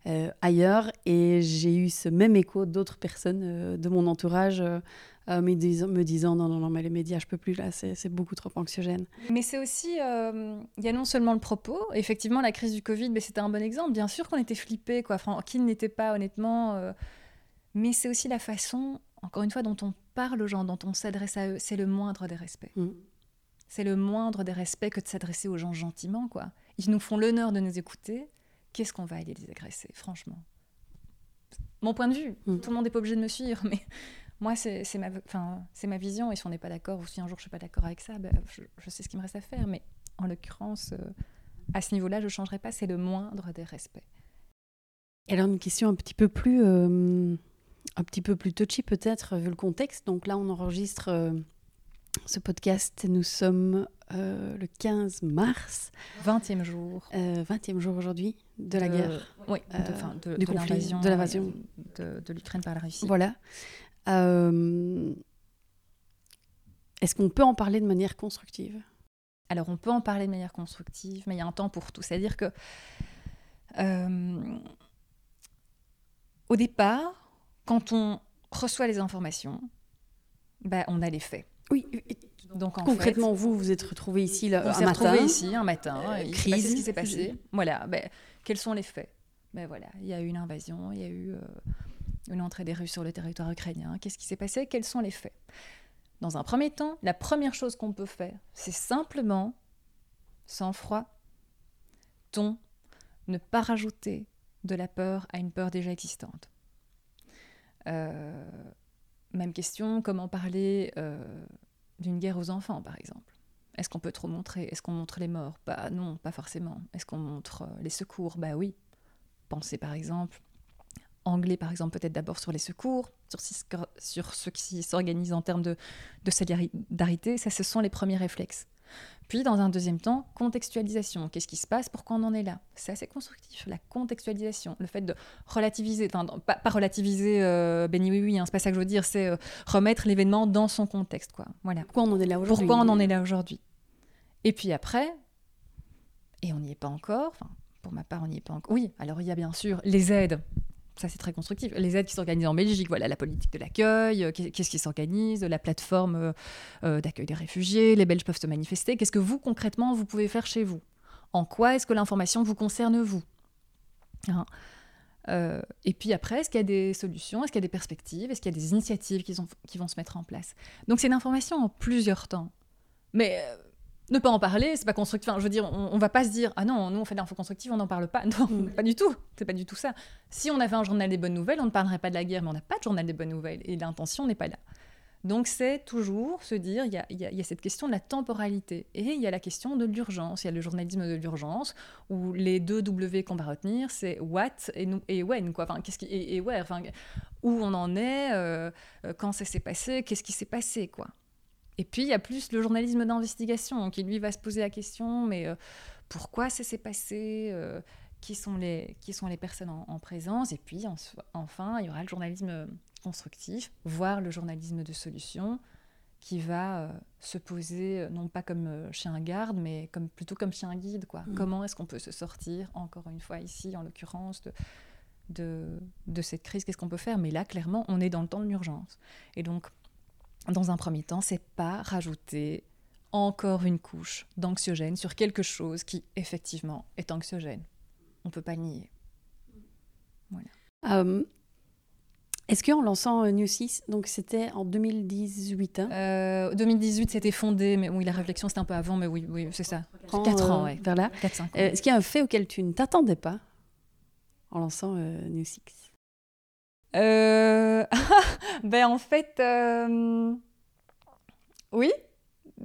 euh, ailleurs. Et j'ai eu ce même écho d'autres personnes euh, de mon entourage euh, me, disant, me disant Non, non, non, mais les médias, je peux plus là, c'est beaucoup trop anxiogène. Mais c'est aussi, il y a non seulement le propos, effectivement la crise du Covid, mais c'était un bon exemple. Bien sûr qu'on était flippés, quoi. Enfin, qui ne l'était pas honnêtement. mais c'est aussi la façon, encore une fois, dont on parle aux gens, dont on s'adresse à eux. C'est le moindre des respects. Mm. C'est le moindre des respects que de s'adresser aux gens gentiment, quoi. Ils nous font l'honneur de nous écouter. Qu'est-ce qu'on va aller les agresser, franchement? Mon point de vue, Mm. tout le monde n'est pas obligé de me suivre, mais moi, c'est ma, vision. Et si on n'est pas d'accord, ou si un jour je suis pas d'accord avec ça, ben, je, je sais ce qu'il me reste à faire. Mais en l'occurrence, euh, à ce niveau-là, je ne changerai pas. C'est le moindre des respects. Et alors une question un petit peu plus, euh, un petit peu plus touchy peut-être vu le contexte. Donc là, on enregistre euh, ce podcast. Nous sommes euh, le 15 mars, 20e jour. euh, 20e jour aujourd'hui de la guerre. Oui, euh, de, du de conflit, l'invasion de l'invasion. de, de l'Ukraine par la Russie. Voilà. Euh, Est-ce qu'on peut en parler de manière constructive? Alors, on peut en parler de manière constructive, mais il y a un temps pour tout. C'est-à-dire que au départ, quand on reçoit les informations, bah, on a les faits. Oui. Donc concrètement, vous vous êtes retrouvé ici là, on un matin. ici un matin. Euh, crise. ce qui s'est passé. Voilà. Ben, quels sont les faits? Ben voilà, il y a eu une invasion, il y a eu euh, une entrée des Russes sur le territoire ukrainien. Qu'est-ce qui s'est passé? Quels sont les faits? Dans un premier temps, la première chose qu'on peut faire, c'est simplement, sans froid, ton, ne pas rajouter de la peur à une peur déjà existante. Euh, même question, comment parler euh, d'une guerre aux enfants, par exemple? Est-ce qu'on peut trop montrer? Est-ce qu'on montre les morts? Bah non, pas forcément. Est-ce qu'on montre euh, les secours? Bah oui. Pensez par exemple, anglais par exemple, peut-être d'abord sur les secours, sur, sur ce qui s'organise en termes de, de solidarité. Ça, ce sont les premiers réflexes. Puis, dans un deuxième temps, contextualisation. Qu'est-ce qui se passe? Pourquoi on en est là? C'est assez constructif, la contextualisation. Le fait de relativiser, enfin, pas, relativiser, euh, Benny oui, oui, hein, c'est pas ça que je veux dire, c'est euh, remettre l'événement dans son contexte. Quoi. Voilà. Pourquoi on en est là aujourd'hui? Pourquoi on en est là aujourd'hui? Et puis après, et on n'y est pas encore, enfin, pour ma part, on n'y est pas encore. Oui, alors il y a bien sûr les aides ça c'est très constructif. Les aides qui s'organisent en Belgique, voilà, la politique de l'accueil, euh, qu'est-ce qui s'organise, la plateforme euh, euh, d'accueil des réfugiés, les Belges peuvent se manifester. Qu'est-ce que vous concrètement vous pouvez faire chez vous? En quoi est-ce que l'information vous concerne vous? Hein? Et puis après, est-ce qu'il y a des solutions? Est-ce qu'il y a des perspectives? Est-ce qu'il y a des initiatives qui, vont se mettre en place? Donc c'est une information en plusieurs temps. Mais ne pas en parler, c'est pas constructif. Enfin, je veux dire, on, on, va pas se dire ah non, nous on fait de l'info constructive, on n'en parle pas. Non, mm. pas du tout. C'est pas du tout ça. Si on avait un journal des bonnes nouvelles, on ne parlerait pas de la guerre, mais on n'a pas de journal des bonnes nouvelles et l'intention n'est pas là. Donc c'est toujours se dire, il y, y a, cette question de la temporalité et il y a la question de l'urgence. Il y a le journalisme de l'urgence où les deux W qu'on va retenir, c'est what et, nous, et when quoi. Enfin, qu'est-ce qui et, et where. Enfin, où on en est, euh, euh, quand ça s'est passé, qu'est-ce qui s'est passé quoi. Et puis, il y a plus le journalisme d'investigation qui, lui, va se poser la question, mais euh, pourquoi ça s'est passé euh, qui, sont les, qui sont les personnes en, présence? Et puis, enfin, il y aura le journalisme constructif, voire le journalisme de solution, qui va euh, se poser, non pas comme chien garde, mais comme, plutôt comme chien guide. Quoi. Mmh. Comment est-ce qu'on peut se sortir, encore une fois ici, en l'occurrence, de, de, de cette crise? Qu'est-ce qu'on peut faire? Mais là, clairement, on est dans le temps de l'urgence. Et donc, dans un premier temps, c'est pas rajouter encore une couche d'anxiogène sur quelque chose qui effectivement est anxiogène. On peut pas nier. Voilà. Euh, est-ce qu'en lançant euh, New 6, donc c'était en 2018 hein 2018, euh, c'était fondé, mais oui, la réflexion c'était un peu avant, mais oui, oui c'est ça. 4 ans, ouais. Vers là. Est-ce qu'il y a un fait auquel tu ne t'attendais pas en lançant New 6 euh... ben en fait, euh... oui.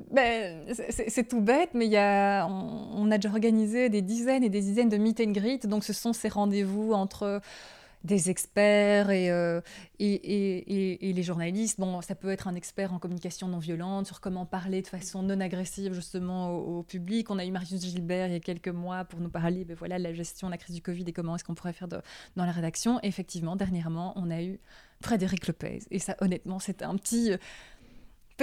Ben, c'est tout bête, mais y a, on, on, a déjà organisé des dizaines et des dizaines de meet and greet. Donc, ce sont ces rendez-vous entre des experts euh, et, et, et, les journalistes. Bon, ça peut être un expert en communication non violente, sur comment parler de façon non agressive justement au, public. On a eu Marius Gilbert il y a quelques mois pour nous parler ben voilà, de la gestion de la crise du Covid et comment est-ce qu'on pourrait faire dans la rédaction. effectivement, dernièrement, on a eu Frédéric Lopez. Et ça, honnêtement, c'était un petit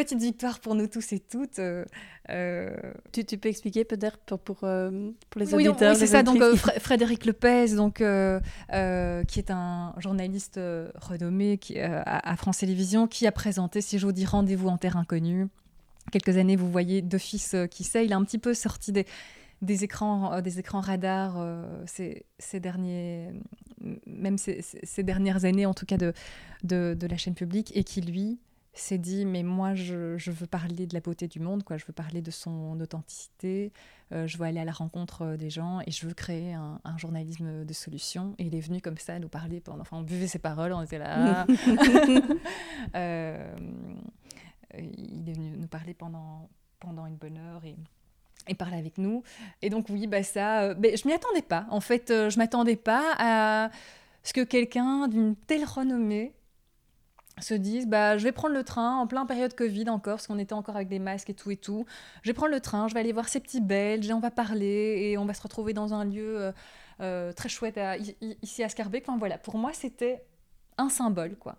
petite victoire pour nous tous et toutes. Euh, euh, tu, tu, peux expliquer peut-être pour, pour, euh, pour, les auditeurs Oui, c'est ça. Donc, Frédéric Lepez, donc, qui est un journaliste renommé qui, à, France Télévisions, qui a présenté, si j'ose dire, Rendez-vous en terre inconnue. Quelques années, vous voyez d'office qui sait, il a un petit peu sorti des, des écrans, des écrans radars ces, ces, derniers, même ces, ces, dernières années, en tout cas de, de, de la chaîne publique, et qui, lui, s'est dit mais moi je, je, veux parler de la beauté du monde quoi. Je veux parler de son authenticité. Euh, je veux aller à la rencontre euh, des gens et je veux créer un, journalisme de solution. Et il est venu comme ça nous parler pendant enfin on buvait ses paroles on était là. Euh, il est venu nous parler pendant pendant une bonne heure et et parler avec nous. Et donc oui bah ça mais je m'y attendais pas. En fait je m'attendais pas à ce que quelqu'un d'une telle renommée se disent bah, je vais prendre le train en plein période Covid encore, parce qu'on était encore avec des masques et tout et tout. Je vais prendre le train, je vais aller voir ces petits Belges et on va parler et on va se retrouver dans un lieu euh, euh, très chouette ici à Scarbeck. Enfin voilà, pour moi c'était un symbole quoi,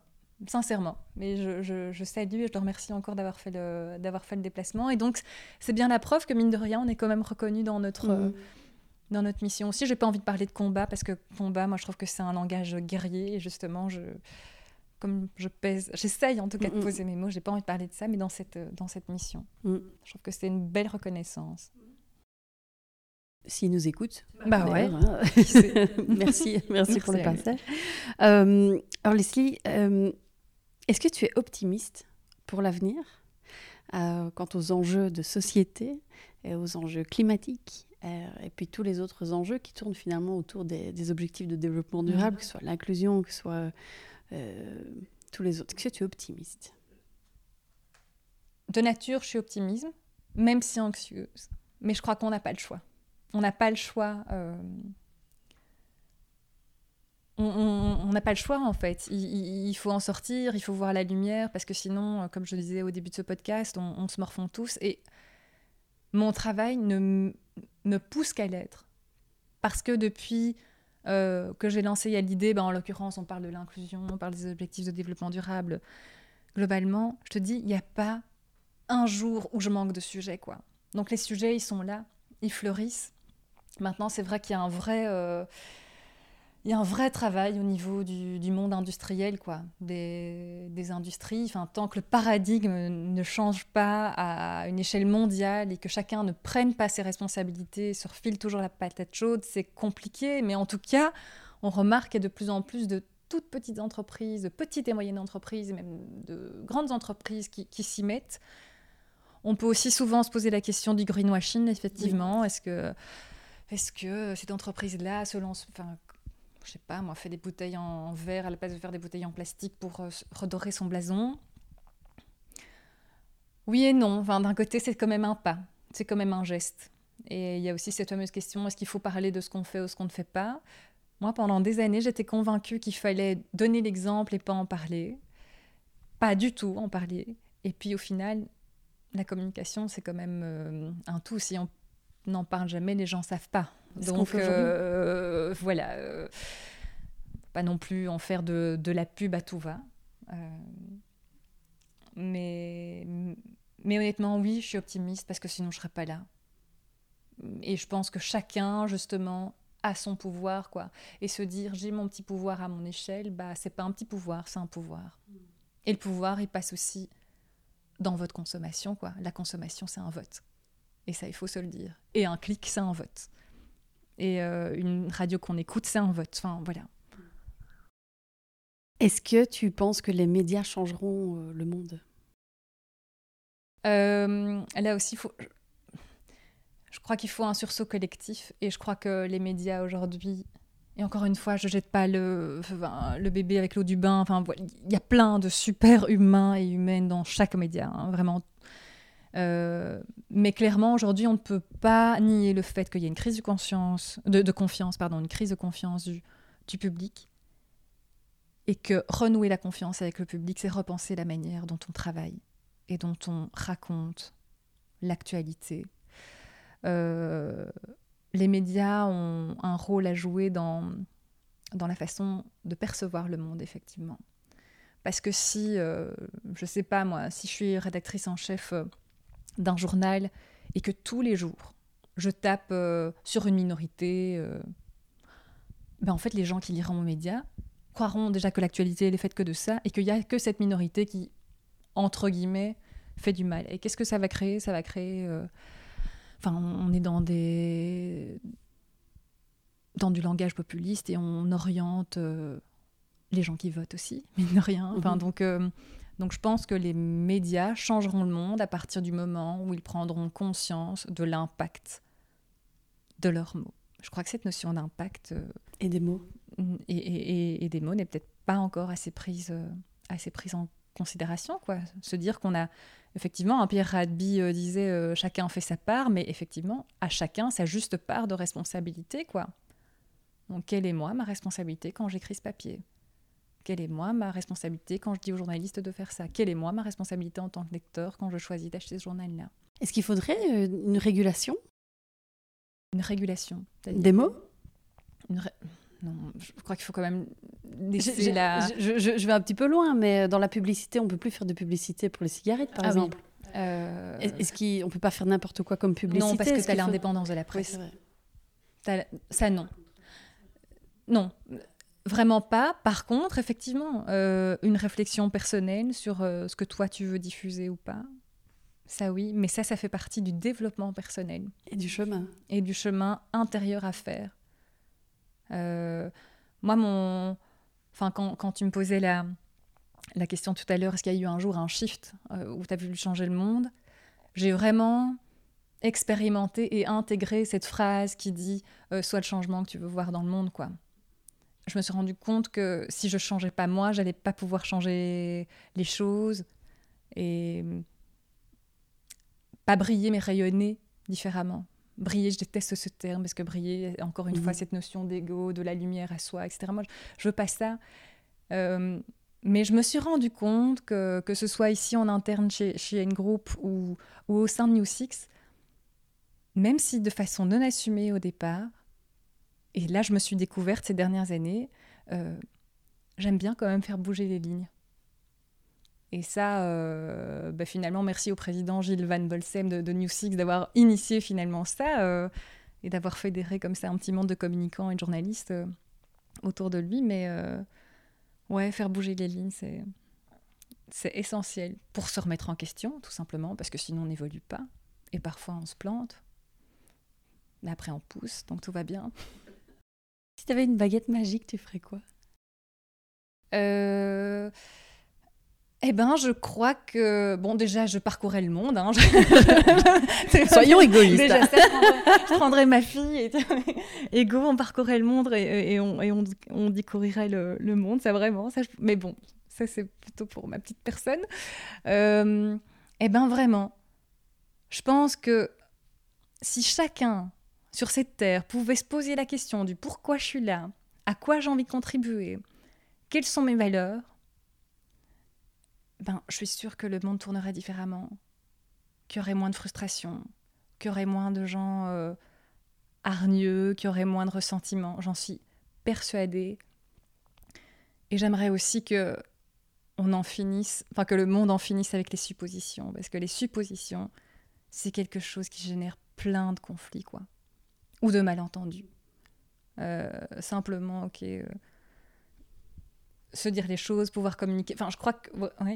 sincèrement. Mais je, je, je, salue et je le remercie encore d'avoir fait, le, fait le déplacement. Et donc c'est bien la preuve que mine de rien on est quand même reconnu dans notre. Mmh dans notre mission aussi. J'ai pas envie de parler de combat parce que combat, moi, je trouve que c'est un langage guerrier et justement, je, comme je pèse, j'essaye en tout cas de poser mes mots. J'ai pas envie de parler de ça, mais dans cette dans cette mission, mm. je trouve que c'est une belle reconnaissance. S'ils nous écoutent. Bah ouais. Hein. merci, merci pour le partage. Euh, alors Leslie, euh, est-ce que tu es optimiste pour l'avenir euh, quant aux enjeux de société et aux enjeux climatiques et puis tous les autres enjeux qui tournent finalement autour des, objectifs de développement durable, que ce soit l'inclusion, que ce soit tous les autres. Est-ce que tu es optimiste? De nature, je suis optimiste, même si anxieuse. Mais je crois qu'on n'a pas le choix on n'a pas le choix. Euh, on n'a pas le choix en fait. Il, faut en sortir, il faut voir la lumière, parce que sinon, euh, comme je le disais au début de ce podcast, on, se morfond tous. Et mon travail ne me pousse qu'à l'être. Parce que depuis euh, que j'ai lancé il l'idée, ben, en l'occurrence, on parle de l'inclusion, on parle des objectifs de développement durable. Globalement, je te dis, il n'y a pas un jour où je manque de sujets. quoi. Donc les sujets, ils sont là, ils fleurissent. Maintenant, c'est vrai qu'il y a un vrai, euh, il y a un vrai travail au niveau du, monde industriel, quoi, des, industries. Enfin, tant que le paradigme ne change pas à une échelle mondiale et que chacun ne prenne pas ses responsabilités, se refile toujours la patate chaude, c'est compliqué. Mais en tout cas, on remarque qu'il y a de plus en plus de toutes petites entreprises, de petites et moyennes entreprises, même de grandes entreprises qui, s'y mettent. On peut aussi souvent se poser la question du greenwashing, effectivement. Est-ce que est-ce que cette entreprise-là se lance, enfin, je sais pas, moi, fait des bouteilles en verre à la place de faire des bouteilles en plastique pour euh, redorer son blason Oui et non. D'un côté, c'est quand même un pas, c'est quand même un geste. Et il y a aussi cette fameuse question est-ce qu'il faut parler de ce qu'on fait ou ce qu'on ne fait pas? Moi, pendant des années, j'étais convaincue qu'il fallait donner l'exemple et pas en parler. Pas du tout en parler. Et puis, au final, la communication, c'est quand même euh, un tout. Si n'en parle jamais, les gens savent pas. Donc euh, voilà, euh, pas non plus en faire de, la pub à tout va. Euh, mais, mais honnêtement, oui, je suis optimiste parce que sinon je serais pas là. Et je pense que chacun, justement, a son pouvoir, quoi. Et se dire, j'ai mon petit pouvoir à mon échelle, bah, c'est pas un petit pouvoir, c'est un pouvoir. Et le pouvoir, il passe aussi dans votre consommation, quoi. La consommation, c'est un vote. Et ça, il faut se le dire. Et un clic, c'est un vote. Et euh, une radio qu'on écoute, c'est un vote. Enfin, voilà. Est-ce que tu penses que les médias changeront euh, le monde? Euh, Là aussi, faut... je crois qu'il faut un sursaut collectif. Et je crois que les médias aujourd'hui, et encore une fois, je jette pas le, le bébé avec l'eau du bain. Enfin, il y a plein de super humains et humaines dans chaque média. Hein. vraiment, euh, mais clairement, aujourd'hui, on ne peut pas nier le fait qu'il y a une crise de, confiance, pardon, une crise de confiance du, public, et que renouer la confiance avec le public, c'est repenser la manière dont on travaille et dont on raconte l'actualité. Euh, les médias ont un rôle à jouer dans, dans la façon de percevoir le monde, effectivement. Parce que si, euh, je sais pas moi, si je suis rédactrice en chef d'un journal et que tous les jours, je tape euh, sur une minorité, euh, ben en fait, les gens qui liront mon média croiront déjà que l'actualité n'est faite que de ça et qu'il n'y a que cette minorité qui, entre guillemets, fait du mal. Et qu'est-ce que ça va créer? Ça va créer... Euh, enfin, on est dans des dans du langage populiste et on oriente les gens qui votent aussi, mine de rien. Enfin, mhm. donc, donc je pense que les médias changeront le monde à partir du moment où ils prendront conscience de l'impact de leurs mots. Je crois que cette notion d'impact... Euh, et des mots. Et, des mots n'est peut-être pas encore assez prise, euh, assez prise en considération. quoi. Se dire qu'on a... Effectivement, un Pierre Radby euh, disait chacun fait sa part, mais effectivement, à chacun sa juste part de responsabilité. quoi. Donc quelle est moi ma responsabilité quand j'écris ce papier? Quelle est moi ma responsabilité quand je dis aux journalistes de faire ça? Quelle est moi ma responsabilité en tant que lecteur quand je choisis d'acheter ce journal-là? Est-ce qu'il faudrait euh, une régulation? Une régulation Des mots? Non, je crois qu'il faut quand même je, vais un petit peu loin, mais dans la publicité, on peut plus faire de publicité pour les cigarettes, par ah exemple. Euh, est-ce qu'on peut pas faire n'importe quoi comme publicité? Non, parce que tu as l'indépendance de la presse. Ça, non. Non, vraiment pas. Par contre, effectivement, euh, une réflexion personnelle sur euh, ce que toi tu veux diffuser ou pas. Ça oui, mais ça, ça fait partie du développement personnel. Et du chemin. Et du chemin intérieur à faire. moi, mon... Enfin, quand, quand, tu me posais la, la question tout à l'heure, est-ce qu'il y a eu un jour un shift où tu as voulu changer le monde J'ai vraiment expérimenter et intégrer cette phrase qui dit euh, soit le changement que tu veux voir dans le monde quoi. Je me suis rendu compte que si je changeais pas moi, j'allais pas pouvoir changer les choses et pas briller mais rayonner différemment. Briller, je déteste ce terme parce que briller, encore une fois, mhm. cette notion d'ego, de la lumière à soi, etc. Moi, je, veux pas ça. Euh, mais je me suis rendu compte que, que ce soit ici en interne chez, chez N-Group ou, ou au sein de New Six, même si de façon non assumée au départ, et là je me suis découverte ces dernières années, euh, j'aime bien quand même faire bouger les lignes. Et ça, euh, bah, finalement, merci au président Gilles Van Bolsem de, New Six d'avoir initié finalement ça euh, et d'avoir fédéré comme ça un petit monde de communicants et de journalistes autour de lui. Mais ouais, faire bouger les lignes, c'est, c'est essentiel pour se remettre en question, tout simplement, parce que sinon on n'évolue pas. Et parfois on se plante. Mais après, on pousse, donc tout va bien. Si tu avais une baguette magique, tu ferais quoi? Euh... Eh ben, je crois que bon, déjà, je parcourais le monde. Hein. Soyons égoïstes. Déjà, je, prendrais, ma fille et, go, on parcourait le monde et, on, et on, découvrirait le, monde. Ça vraiment. Ça, mais bon, ça c'est plutôt pour ma petite personne. Euh, eh ben, vraiment, je pense que si chacun sur cette terre pouvait se poser la question du pourquoi je suis là, à quoi j'ai envie de contribuer, quelles sont mes valeurs, ben, je suis sûre que le monde tournerait différemment, qu'il y aurait moins de frustration, qu'il y aurait moins de gens euh, hargneux, qu'il y aurait moins de ressentiment. J'en suis persuadée. Et j'aimerais aussi que on en finisse, enfin que le monde en finisse avec les suppositions, parce que les suppositions, c'est quelque chose qui génère plein de conflits, quoi ou de malentendus. Euh, simplement, ok, euh, se dire les choses, pouvoir communiquer. Enfin, je crois que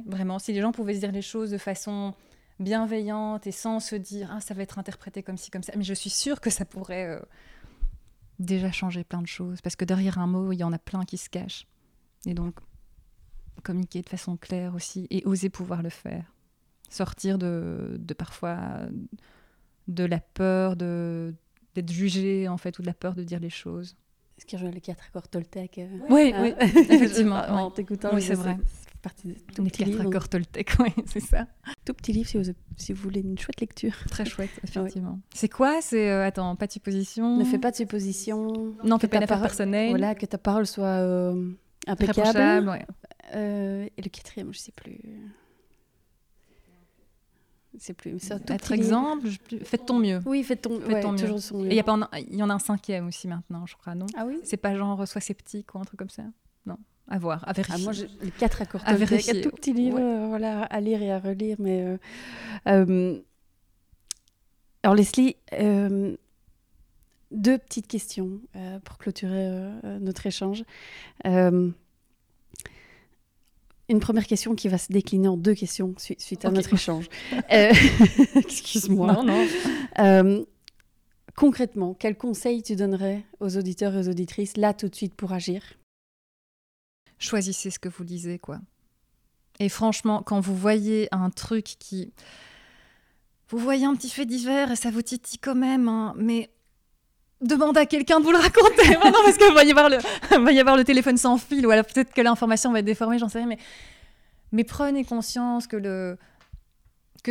vraiment, si les gens pouvaient se dire les choses de façon bienveillante et sans se dire ah ça va être interprété comme ci comme ça, mais je suis sûre que ça pourrait euh, déjà changer plein de choses parce que derrière un mot il y en a plein qui se cachent et donc communiquer de façon claire aussi et oser pouvoir le faire, sortir de, de parfois de la peur de d'être jugé en fait ou de la peur de dire les choses. Est-ce qu'il rejoint les quatre accords Toltec euh, Oui, oui, effectivement. en t'écoutant, oui, c'est vrai. C'est partie de les quatre accords Toltec, oui, c'est ça. Tout petit livre si vous, si vous voulez une chouette lecture. Très chouette, effectivement. C'est quoi? C'est euh, attends, pas de supposition? Ne fais pas de supposition. Non, fais pas d'affaires personnelles. Voilà, que ta parole soit euh, impeccable. Ouais. et le quatrième, je sais plus. C'est plus ça. Être exemple, faites ton mieux. Oui, faites ton, ton mieux. Toujours son mieux. il y a pas, il y en a un cinquième aussi maintenant, je crois, non? Ah oui? C'est pas genre sois sceptique ou un truc comme ça? Non, à voir, à vérifier. Ah, moi, les quatre accords. À vérifier. Il y a tout petit livre, euh, voilà, à lire et à relire, mais. Euh, euh, alors Leslie, deux petites questions pour clôturer notre échange. Une première question qui va se décliner en deux questions suite à notre échange. Euh, excuse-moi. Non, non. Euh, concrètement, quel conseil tu donnerais aux auditeurs et aux auditrices là tout de suite pour agir? Choisissez ce que vous lisez, quoi. Et franchement, quand vous voyez un truc qui. Vous voyez un petit fait divers et ça vous titille quand même, hein, mais demande à quelqu'un de vous le raconter. non, parce qu'il va y avoir le, téléphone sans fil, ou alors peut-être que l'information va être déformée, j'en sais rien. Mais, prenez conscience que, le,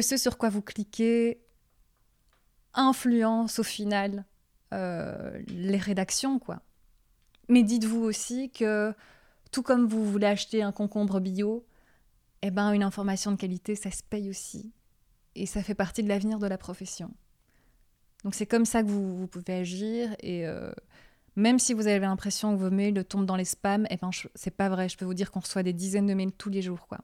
ce sur quoi vous cliquez influence au final euh, les rédactions, quoi. Mais dites-vous aussi que tout comme vous voulez acheter un concombre bio, eh ben une information de qualité, ça se paye aussi. Et ça fait partie de l'avenir de la profession. Donc c'est comme ça que vous, pouvez agir et euh, même si vous avez l'impression que vos mails tombent dans les spams, eh ben c'est pas vrai. Je peux vous dire qu'on reçoit des dizaines de mails tous les jours, quoi.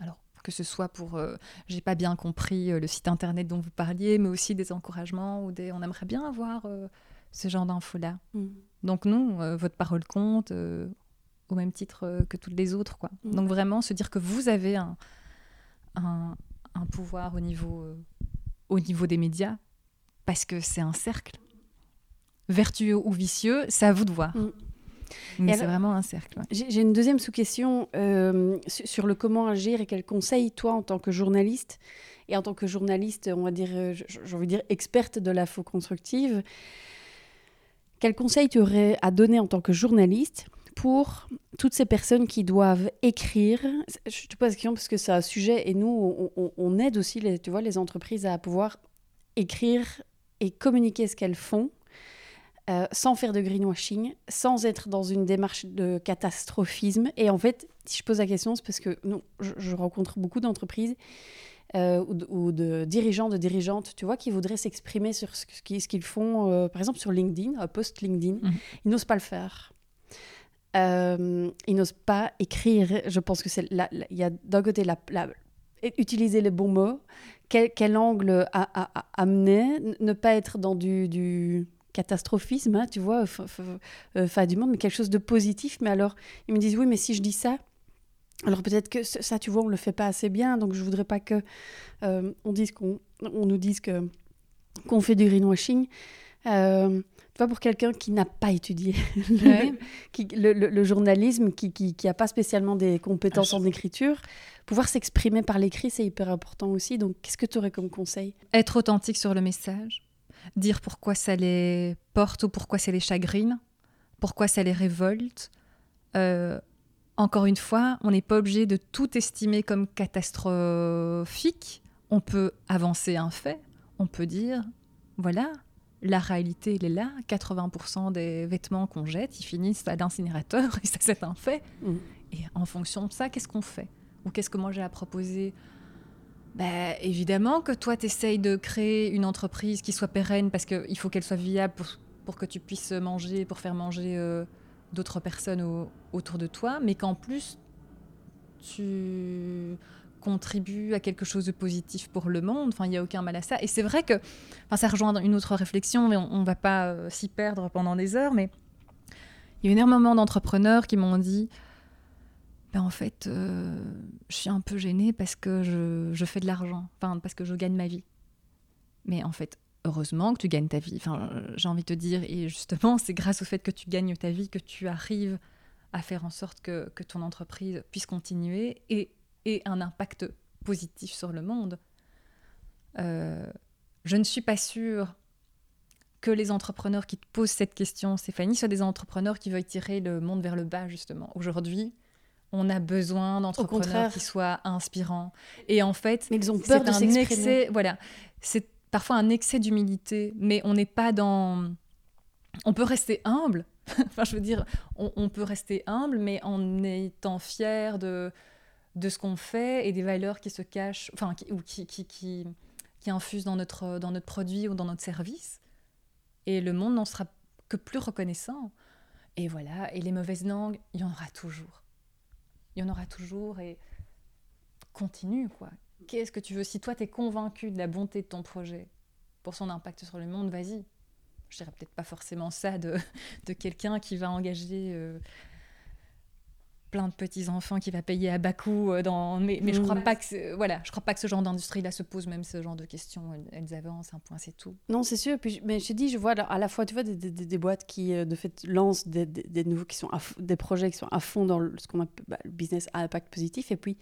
Alors que ce soit pour euh, j'ai pas bien compris euh, le site internet dont vous parliez, mais aussi des encouragements ou des on aimerait bien avoir ce genre d'infos-là. Mm. Donc non, euh, votre parole compte euh, au même titre euh, que toutes les autres. Quoi. Mm. Donc vraiment se dire que vous avez un, un, un pouvoir au niveau, euh, au niveau des médias, parce que c'est un cercle. Vertueux ou vicieux, c'est à vous de voir. Mm. Mais c'est vraiment un cercle. ouais. J'ai une deuxième sous-question euh, su- sur le comment agir et quels conseils, toi, en tant que journaliste, et en tant que journaliste, on va dire, euh, j'ai envie de dire, experte de l'info constructive, quels conseils tu aurais à donner en tant que journaliste pour toutes ces personnes qui doivent écrire? Je te pose la question parce que c'est un sujet et nous, on, on- on aide aussi les, tu vois, les entreprises à pouvoir écrire et communiquer ce qu'elles font euh, sans faire de greenwashing, sans être dans une démarche de catastrophisme. Et en fait, si je pose la question, c'est parce que non, je, je rencontre beaucoup d'entreprises euh, ou, de, ou de dirigeants, de dirigeantes, tu vois, qui voudraient s'exprimer sur ce ce qu'ils font, euh, par exemple sur LinkedIn, un post LinkedIn. Mhm. Ils n'osent pas le faire. Ils n'osent pas écrire. Je pense que c'est il y a d'un côté la, la- utiliser les bons mots, quel, quel angle à, à- à amener, ne pas être dans du, du catastrophisme, hein, tu vois, f- euh, fin du monde, mais quelque chose de positif. Mais alors, ils me disent oui, mais si je dis ça, alors peut-être que ça, tu vois, on le fait pas assez bien, donc je voudrais pas que euh, on dise qu'on, on nous dise que qu'on fait du greenwashing. Euh, tu vois, pour quelqu'un qui n'a pas étudié le, qui- le, le- le journalisme, qui n'a qui, a pas spécialement des compétences Ah, en écriture, pouvoir s'exprimer par l'écrit, c'est hyper important aussi. Donc, qu'est-ce que tu aurais comme conseil? Être authentique sur le message, dire pourquoi ça les porte ou pourquoi ça les chagrine, pourquoi ça les révolte. Euh, encore une fois, on n'est pas obligé de tout estimer comme catastrophique. On peut avancer un fait, on peut dire, voilà, la réalité, elle est là. 80% des vêtements qu'on jette, ils finissent à l'incinérateur, et ça, c'est un fait. Mm. Et en fonction de ça, qu'est-ce qu'on fait? Qu'est-ce que moi j'ai à proposer? Ben, évidemment que toi, tu essayes de créer une entreprise qui soit pérenne parce qu'il faut qu'elle soit viable pour, pour que tu puisses manger, pour faire manger euh, d'autres personnes au- autour de toi, mais qu'en plus, tu contribues à quelque chose de positif pour le monde. Enfin, il n'y a aucun mal à ça. Et c'est vrai que enfin, ça rejoint une autre réflexion, mais on ne va pas euh, s'y perdre pendant des heures, mais il y a énormément d'entrepreneurs qui m'ont dit ben en fait, euh, je suis un peu gênée parce que je, fais de l'argent, enfin parce que je gagne ma vie. Mais en fait, heureusement que tu gagnes ta vie. Enfin, j'ai envie de te dire, et justement, c'est grâce au fait que tu gagnes ta vie que tu arrives à faire en sorte que, que ton entreprise puisse continuer et ait un impact positif sur le monde. Euh, je ne suis pas sûre que les entrepreneurs qui te posent cette question, Stéphanie, soient des entrepreneurs qui veuillent tirer le monde vers le bas, justement. Aujourd'hui, on a besoin d'entrepreneurs qui soient inspirants. Et en fait, Mais ils ont c'est peur de un s'exprimer. excès, voilà, c'est parfois un excès d'humilité, mais on n'est pas dans. On peut rester humble. enfin, je veux dire, on, on peut rester humble, mais en étant fier de de ce qu'on fait et des valeurs qui se cachent, enfin, qui, ou qui, qui, qui, qui infusent dans notre, dans notre produit ou dans notre service. Et le monde n'en sera que plus reconnaissant. Et voilà, et les mauvaises langues, il y en aura toujours. Il y en aura toujours et continue, quoi. Qu'est-ce que tu veux? Si toi, tu es convaincu de la bonté de ton projet pour son impact sur le monde, vas-y. Je dirais peut-être pas forcément ça de, de quelqu'un qui va engager euh, plein de petits enfants qui va payer à bas coût euh, dans mais, mais je crois Mm. pas que voilà je crois pas que ce genre d'industrie là se pose même ce genre de questions elles, avancent un point c'est tout Non, c'est sûr. Puis, je- mais je te dis, je vois à la fois, tu vois, des, des- des boîtes qui, euh, de fait, lancent des, nouveaux, qui sont à des projets qui sont à fond dans ce qu'on appelle bah, le business à impact positif. Et puis,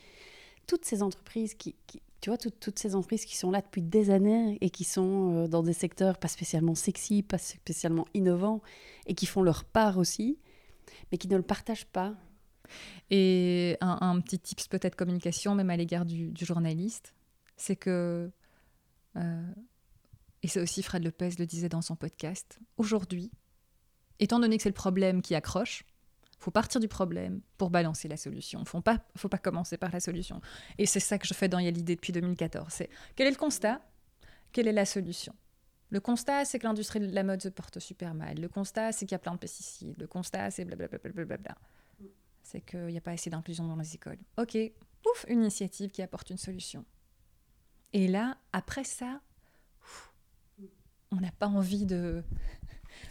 toutes ces entreprises qui, qui- tu vois, toutes, toutes ces entreprises qui sont là depuis des années et qui sont euh, dans des secteurs pas spécialement sexy, pas spécialement innovants, et qui font leur part aussi, mais qui ne le partagent pas. Et un, petit tips peut-être communication, même à l'égard du, journaliste, c'est que, euh, et c'est aussi Fred Lepez le disait dans son podcast, aujourd'hui, étant donné que c'est le problème qui accroche, faut partir du problème pour balancer la solution. Faut pas, faut pas commencer par la solution. Et c'est ça que je fais dans Y'a l'idée depuis 2014. C'est quel est le constat Quelle est la solution? Le constat, c'est que l'industrie de la mode se porte super mal. Le constat, c'est qu'il y a plein de pesticides. Le constat, c'est blablabla c'est qu'il n'y a pas assez d'inclusion dans les écoles. Ok, pouf, une initiative qui apporte une solution. Et là, après ça, ouf, on n'a pas envie de,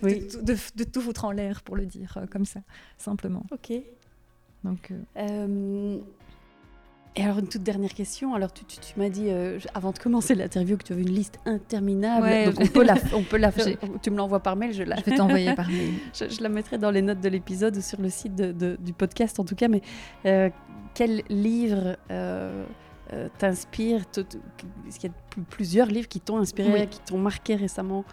de, tout foutre en l'air, pour le dire comme ça, simplement. Ok. Donc. Et alors, une toute dernière question. Alors, tu, m'as dit, euh, avant de commencer l'interview, que tu avais une liste interminable. donc, on peut, la, on peut la faire. Tu me l'envoies par mail, je la. Je vais t'envoyer par mail. je, la mettrai dans les notes de l'épisode ou sur le site de, du podcast, en tout cas. Mais euh, quel livre euh, t'inspire? Est-ce qu'il y a plusieurs livres qui t'ont inspiré, qui t'ont marqué récemment?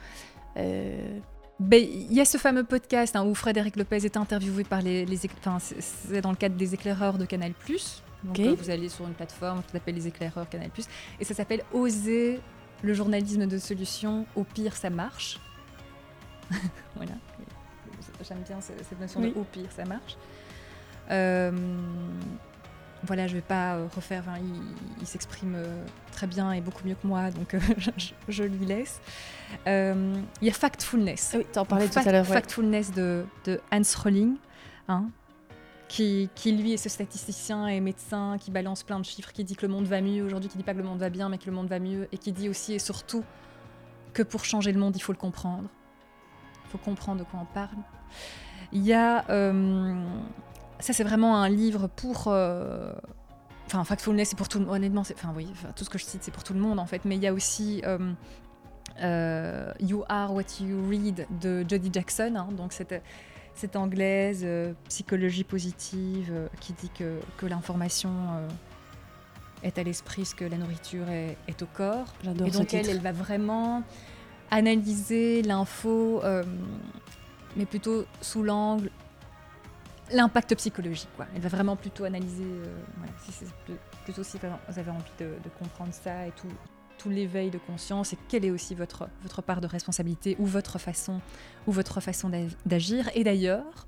Ben, il y a ce fameux podcast hein, où Frédéric Lopez est interviewé par les, les enfin, c'est dans le cadre des éclaireurs de Canal+. Donc euh, vous allez sur une plateforme qui s'appelle les éclaireurs Canal+, et ça s'appelle Oser le journalisme de solution, au pire ça marche. voilà, j'aime bien cette notion de au pire ça marche. Euh, voilà, je ne vais pas euh, refaire, il, s'exprime très bien et beaucoup mieux que moi, donc je, lui laisse. Il y a Factfulness. Oui, tu en parlais tout à l'heure. Factfulness de, de Hans Rolling. Hein, qui, lui est ce statisticien et médecin qui balance plein de chiffres, qui dit que le monde va mieux aujourd'hui, qui dit pas que le monde va bien, mais que le monde va mieux, et qui dit aussi et surtout que pour changer le monde, il faut le comprendre. Il faut comprendre de quoi on parle. Il y a... Euh, ça, c'est vraiment un livre pour... Euh, enfin, Factfulness, c'est pour tout le monde. Honnêtement, enfin, oui, tout ce que je cite, c'est pour tout le monde, en fait. Mais il y a aussi... Euh, you Are What You Read de Jody Jackson. Hein, donc, c'était cette anglaise, euh, psychologie positive, euh, qui dit que, que l'information euh, est à l'esprit ce que la nourriture est, est au corps. J'adore Et donc elle, elle va vraiment analyser l'info, mais plutôt sous l'angle l'impact psychologique. Quoi. Elle va vraiment plutôt analyser, voilà, si c'est plutôt si vous avez envie de, de comprendre ça et tout, tout l'éveil de conscience et quelle est aussi votre, votre part de responsabilité ou votre façon, ou votre façon d'agir. Et d'ailleurs,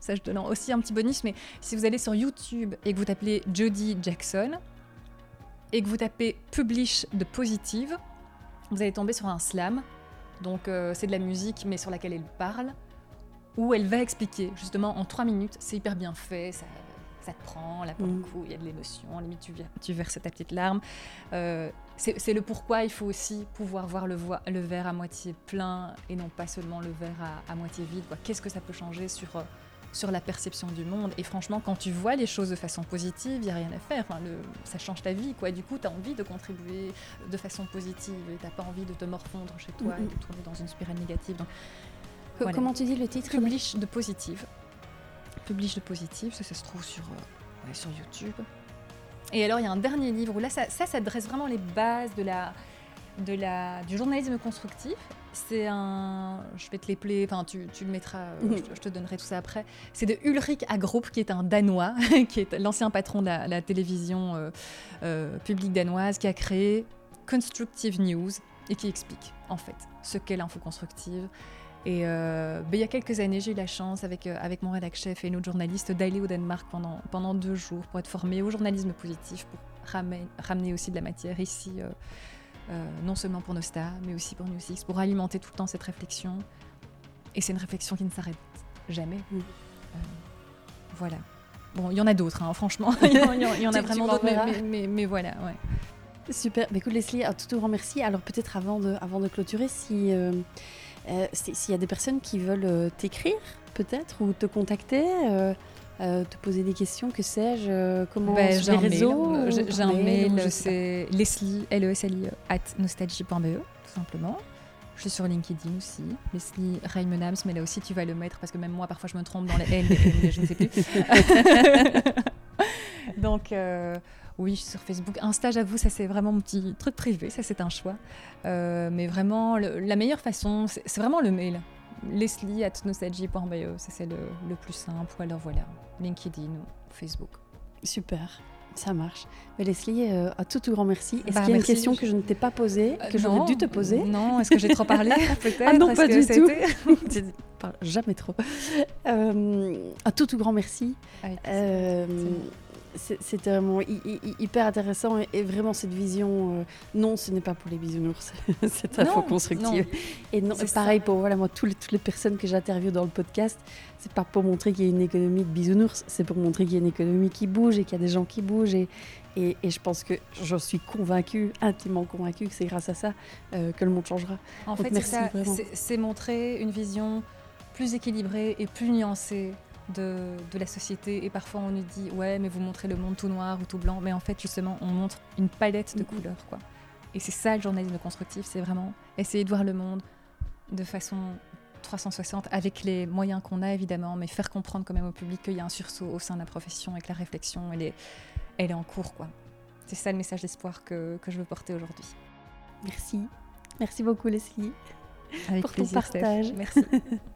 ça je donne aussi un petit bonus, mais si vous allez sur YouTube et que vous tapez Jodie Jackson et que vous tapez Publish de Positive, vous allez tomber sur un slam. Donc euh, c'est de la musique mais sur laquelle elle parle, où elle va expliquer justement en trois minutes, c'est hyper bien fait, ça te prend, là pour le mm. coup, il y a de l'émotion, limite tu, tu verses ta petite larme. Euh, c'est le pourquoi il faut aussi pouvoir voir le, le, verre à moitié plein et non pas seulement le verre à, moitié vide. Qu'est-ce que ça peut changer sur, euh, sur la perception du monde? Et franchement, quand tu vois les choses de façon positive, il n'y a rien à faire. Enfin, le, ça change ta vie. Quoi. Du coup, tu as envie de contribuer de façon positive et tu n'as pas envie de te morfondre chez toi et de tourner dans une spirale négative. Donc, Comment tu dis le titre? Publish de positive publie de positif, ça, ça se trouve sur, euh, sur YouTube. Et alors, il y a un dernier livre où là, ça, ça, ça dresse vraiment les bases de la, de la, du journalisme constructif. C'est un. Je vais te les enfin, tu, tu le mettras, euh, je, te donnerai tout ça après. C'est de Ulrich Agrup, qui est un Danois, qui est l'ancien patron de la, télévision euh, publique danoise, qui a créé Constructive News et qui explique, en fait, ce qu'est l'info constructive et euh, ben, il y a quelques années, j'ai eu la chance, avec, euh, avec mon rédacteur chef et une autre journaliste, d'aller au Danemark pendant, pendant deux jours pour être formée au journalisme positif, pour ramener, ramener aussi de la matière ici, euh, non seulement pour nos stars, mais aussi pour New Six, pour alimenter tout le temps cette réflexion. Et c'est une réflexion qui ne s'arrête jamais. Voilà. Bon, il y en a d'autres, hein, franchement. il y en, a vraiment d'autres, mais, mais, voilà, ouais. Super. Mais écoute, Leslie, un tout, grand merci. Alors, peut-être avant de, avant de clôturer, si s'il y a des personnes qui veulent euh, t'écrire, peut-être, ou te contacter, euh, te poser des questions, que sais-je, comment ben, sur les réseaux J'ai un mail, c'est Leslie, l e s l -I, at nostalgie.be, tout simplement. Je suis sur LinkedIn aussi, Leslie Raymenams, mais là aussi tu vas le mettre parce que même moi parfois je me trompe dans les L, je ne sais plus. Donc oui, je suis sur Facebook. Insta, j'avoue, ça c'est vraiment mon petit truc privé, ça c'est un choix. Euh, mais vraiment, la meilleure façon, c'est vraiment le mail. Leslie at nostalgie.bio, ça c'est le, plus simple. Ou alors voilà, LinkedIn ou Facebook. Super. Ça marche. Mais Leslie, euh, un tout, tout grand merci. Est-ce bah, qu'il y a une question que je ne t'ai pas posée, euh, que j'aurais dû te poser Non, est-ce que j'ai trop parlé Peut-être. Ah non, pas du tout. jamais trop. un tout, tout grand merci. C'était vraiment hyper intéressant et, vraiment cette vision. Euh, non, ce n'est pas pour les bisounours, cette info constructive. Et non, pareil pour voilà, moi, toutes les, toutes les personnes que j'interviewe dans le podcast, c'est pas pour montrer qu'il y a une économie de bisounours, c'est pour montrer qu'il y a une économie qui bouge et qu'il y a des gens qui bougent. Et, et, je pense que j'en suis convaincue, intimement convaincue, que c'est grâce à ça euh, que le monde changera. En fait, c'est montrer une vision plus équilibrée et plus nuancée de, de, la société. Et parfois, on nous dit Ouais, mais vous montrez le monde tout noir ou tout blanc. Mais en fait, justement, on montre une palette de mm-hmm. couleurs. Quoi. Et c'est ça le journalisme constructif c'est vraiment essayer de voir le monde de façon 360 avec les moyens qu'on a, évidemment, mais faire comprendre quand même au public qu'il y a un sursaut au sein de la profession et que la réflexion, elle est, elle est en cours. quoi. C'est ça le message d'espoir que, que je veux porter aujourd'hui. Merci. Merci beaucoup, Leslie. Avec pour plaisir, ton partage. Merci.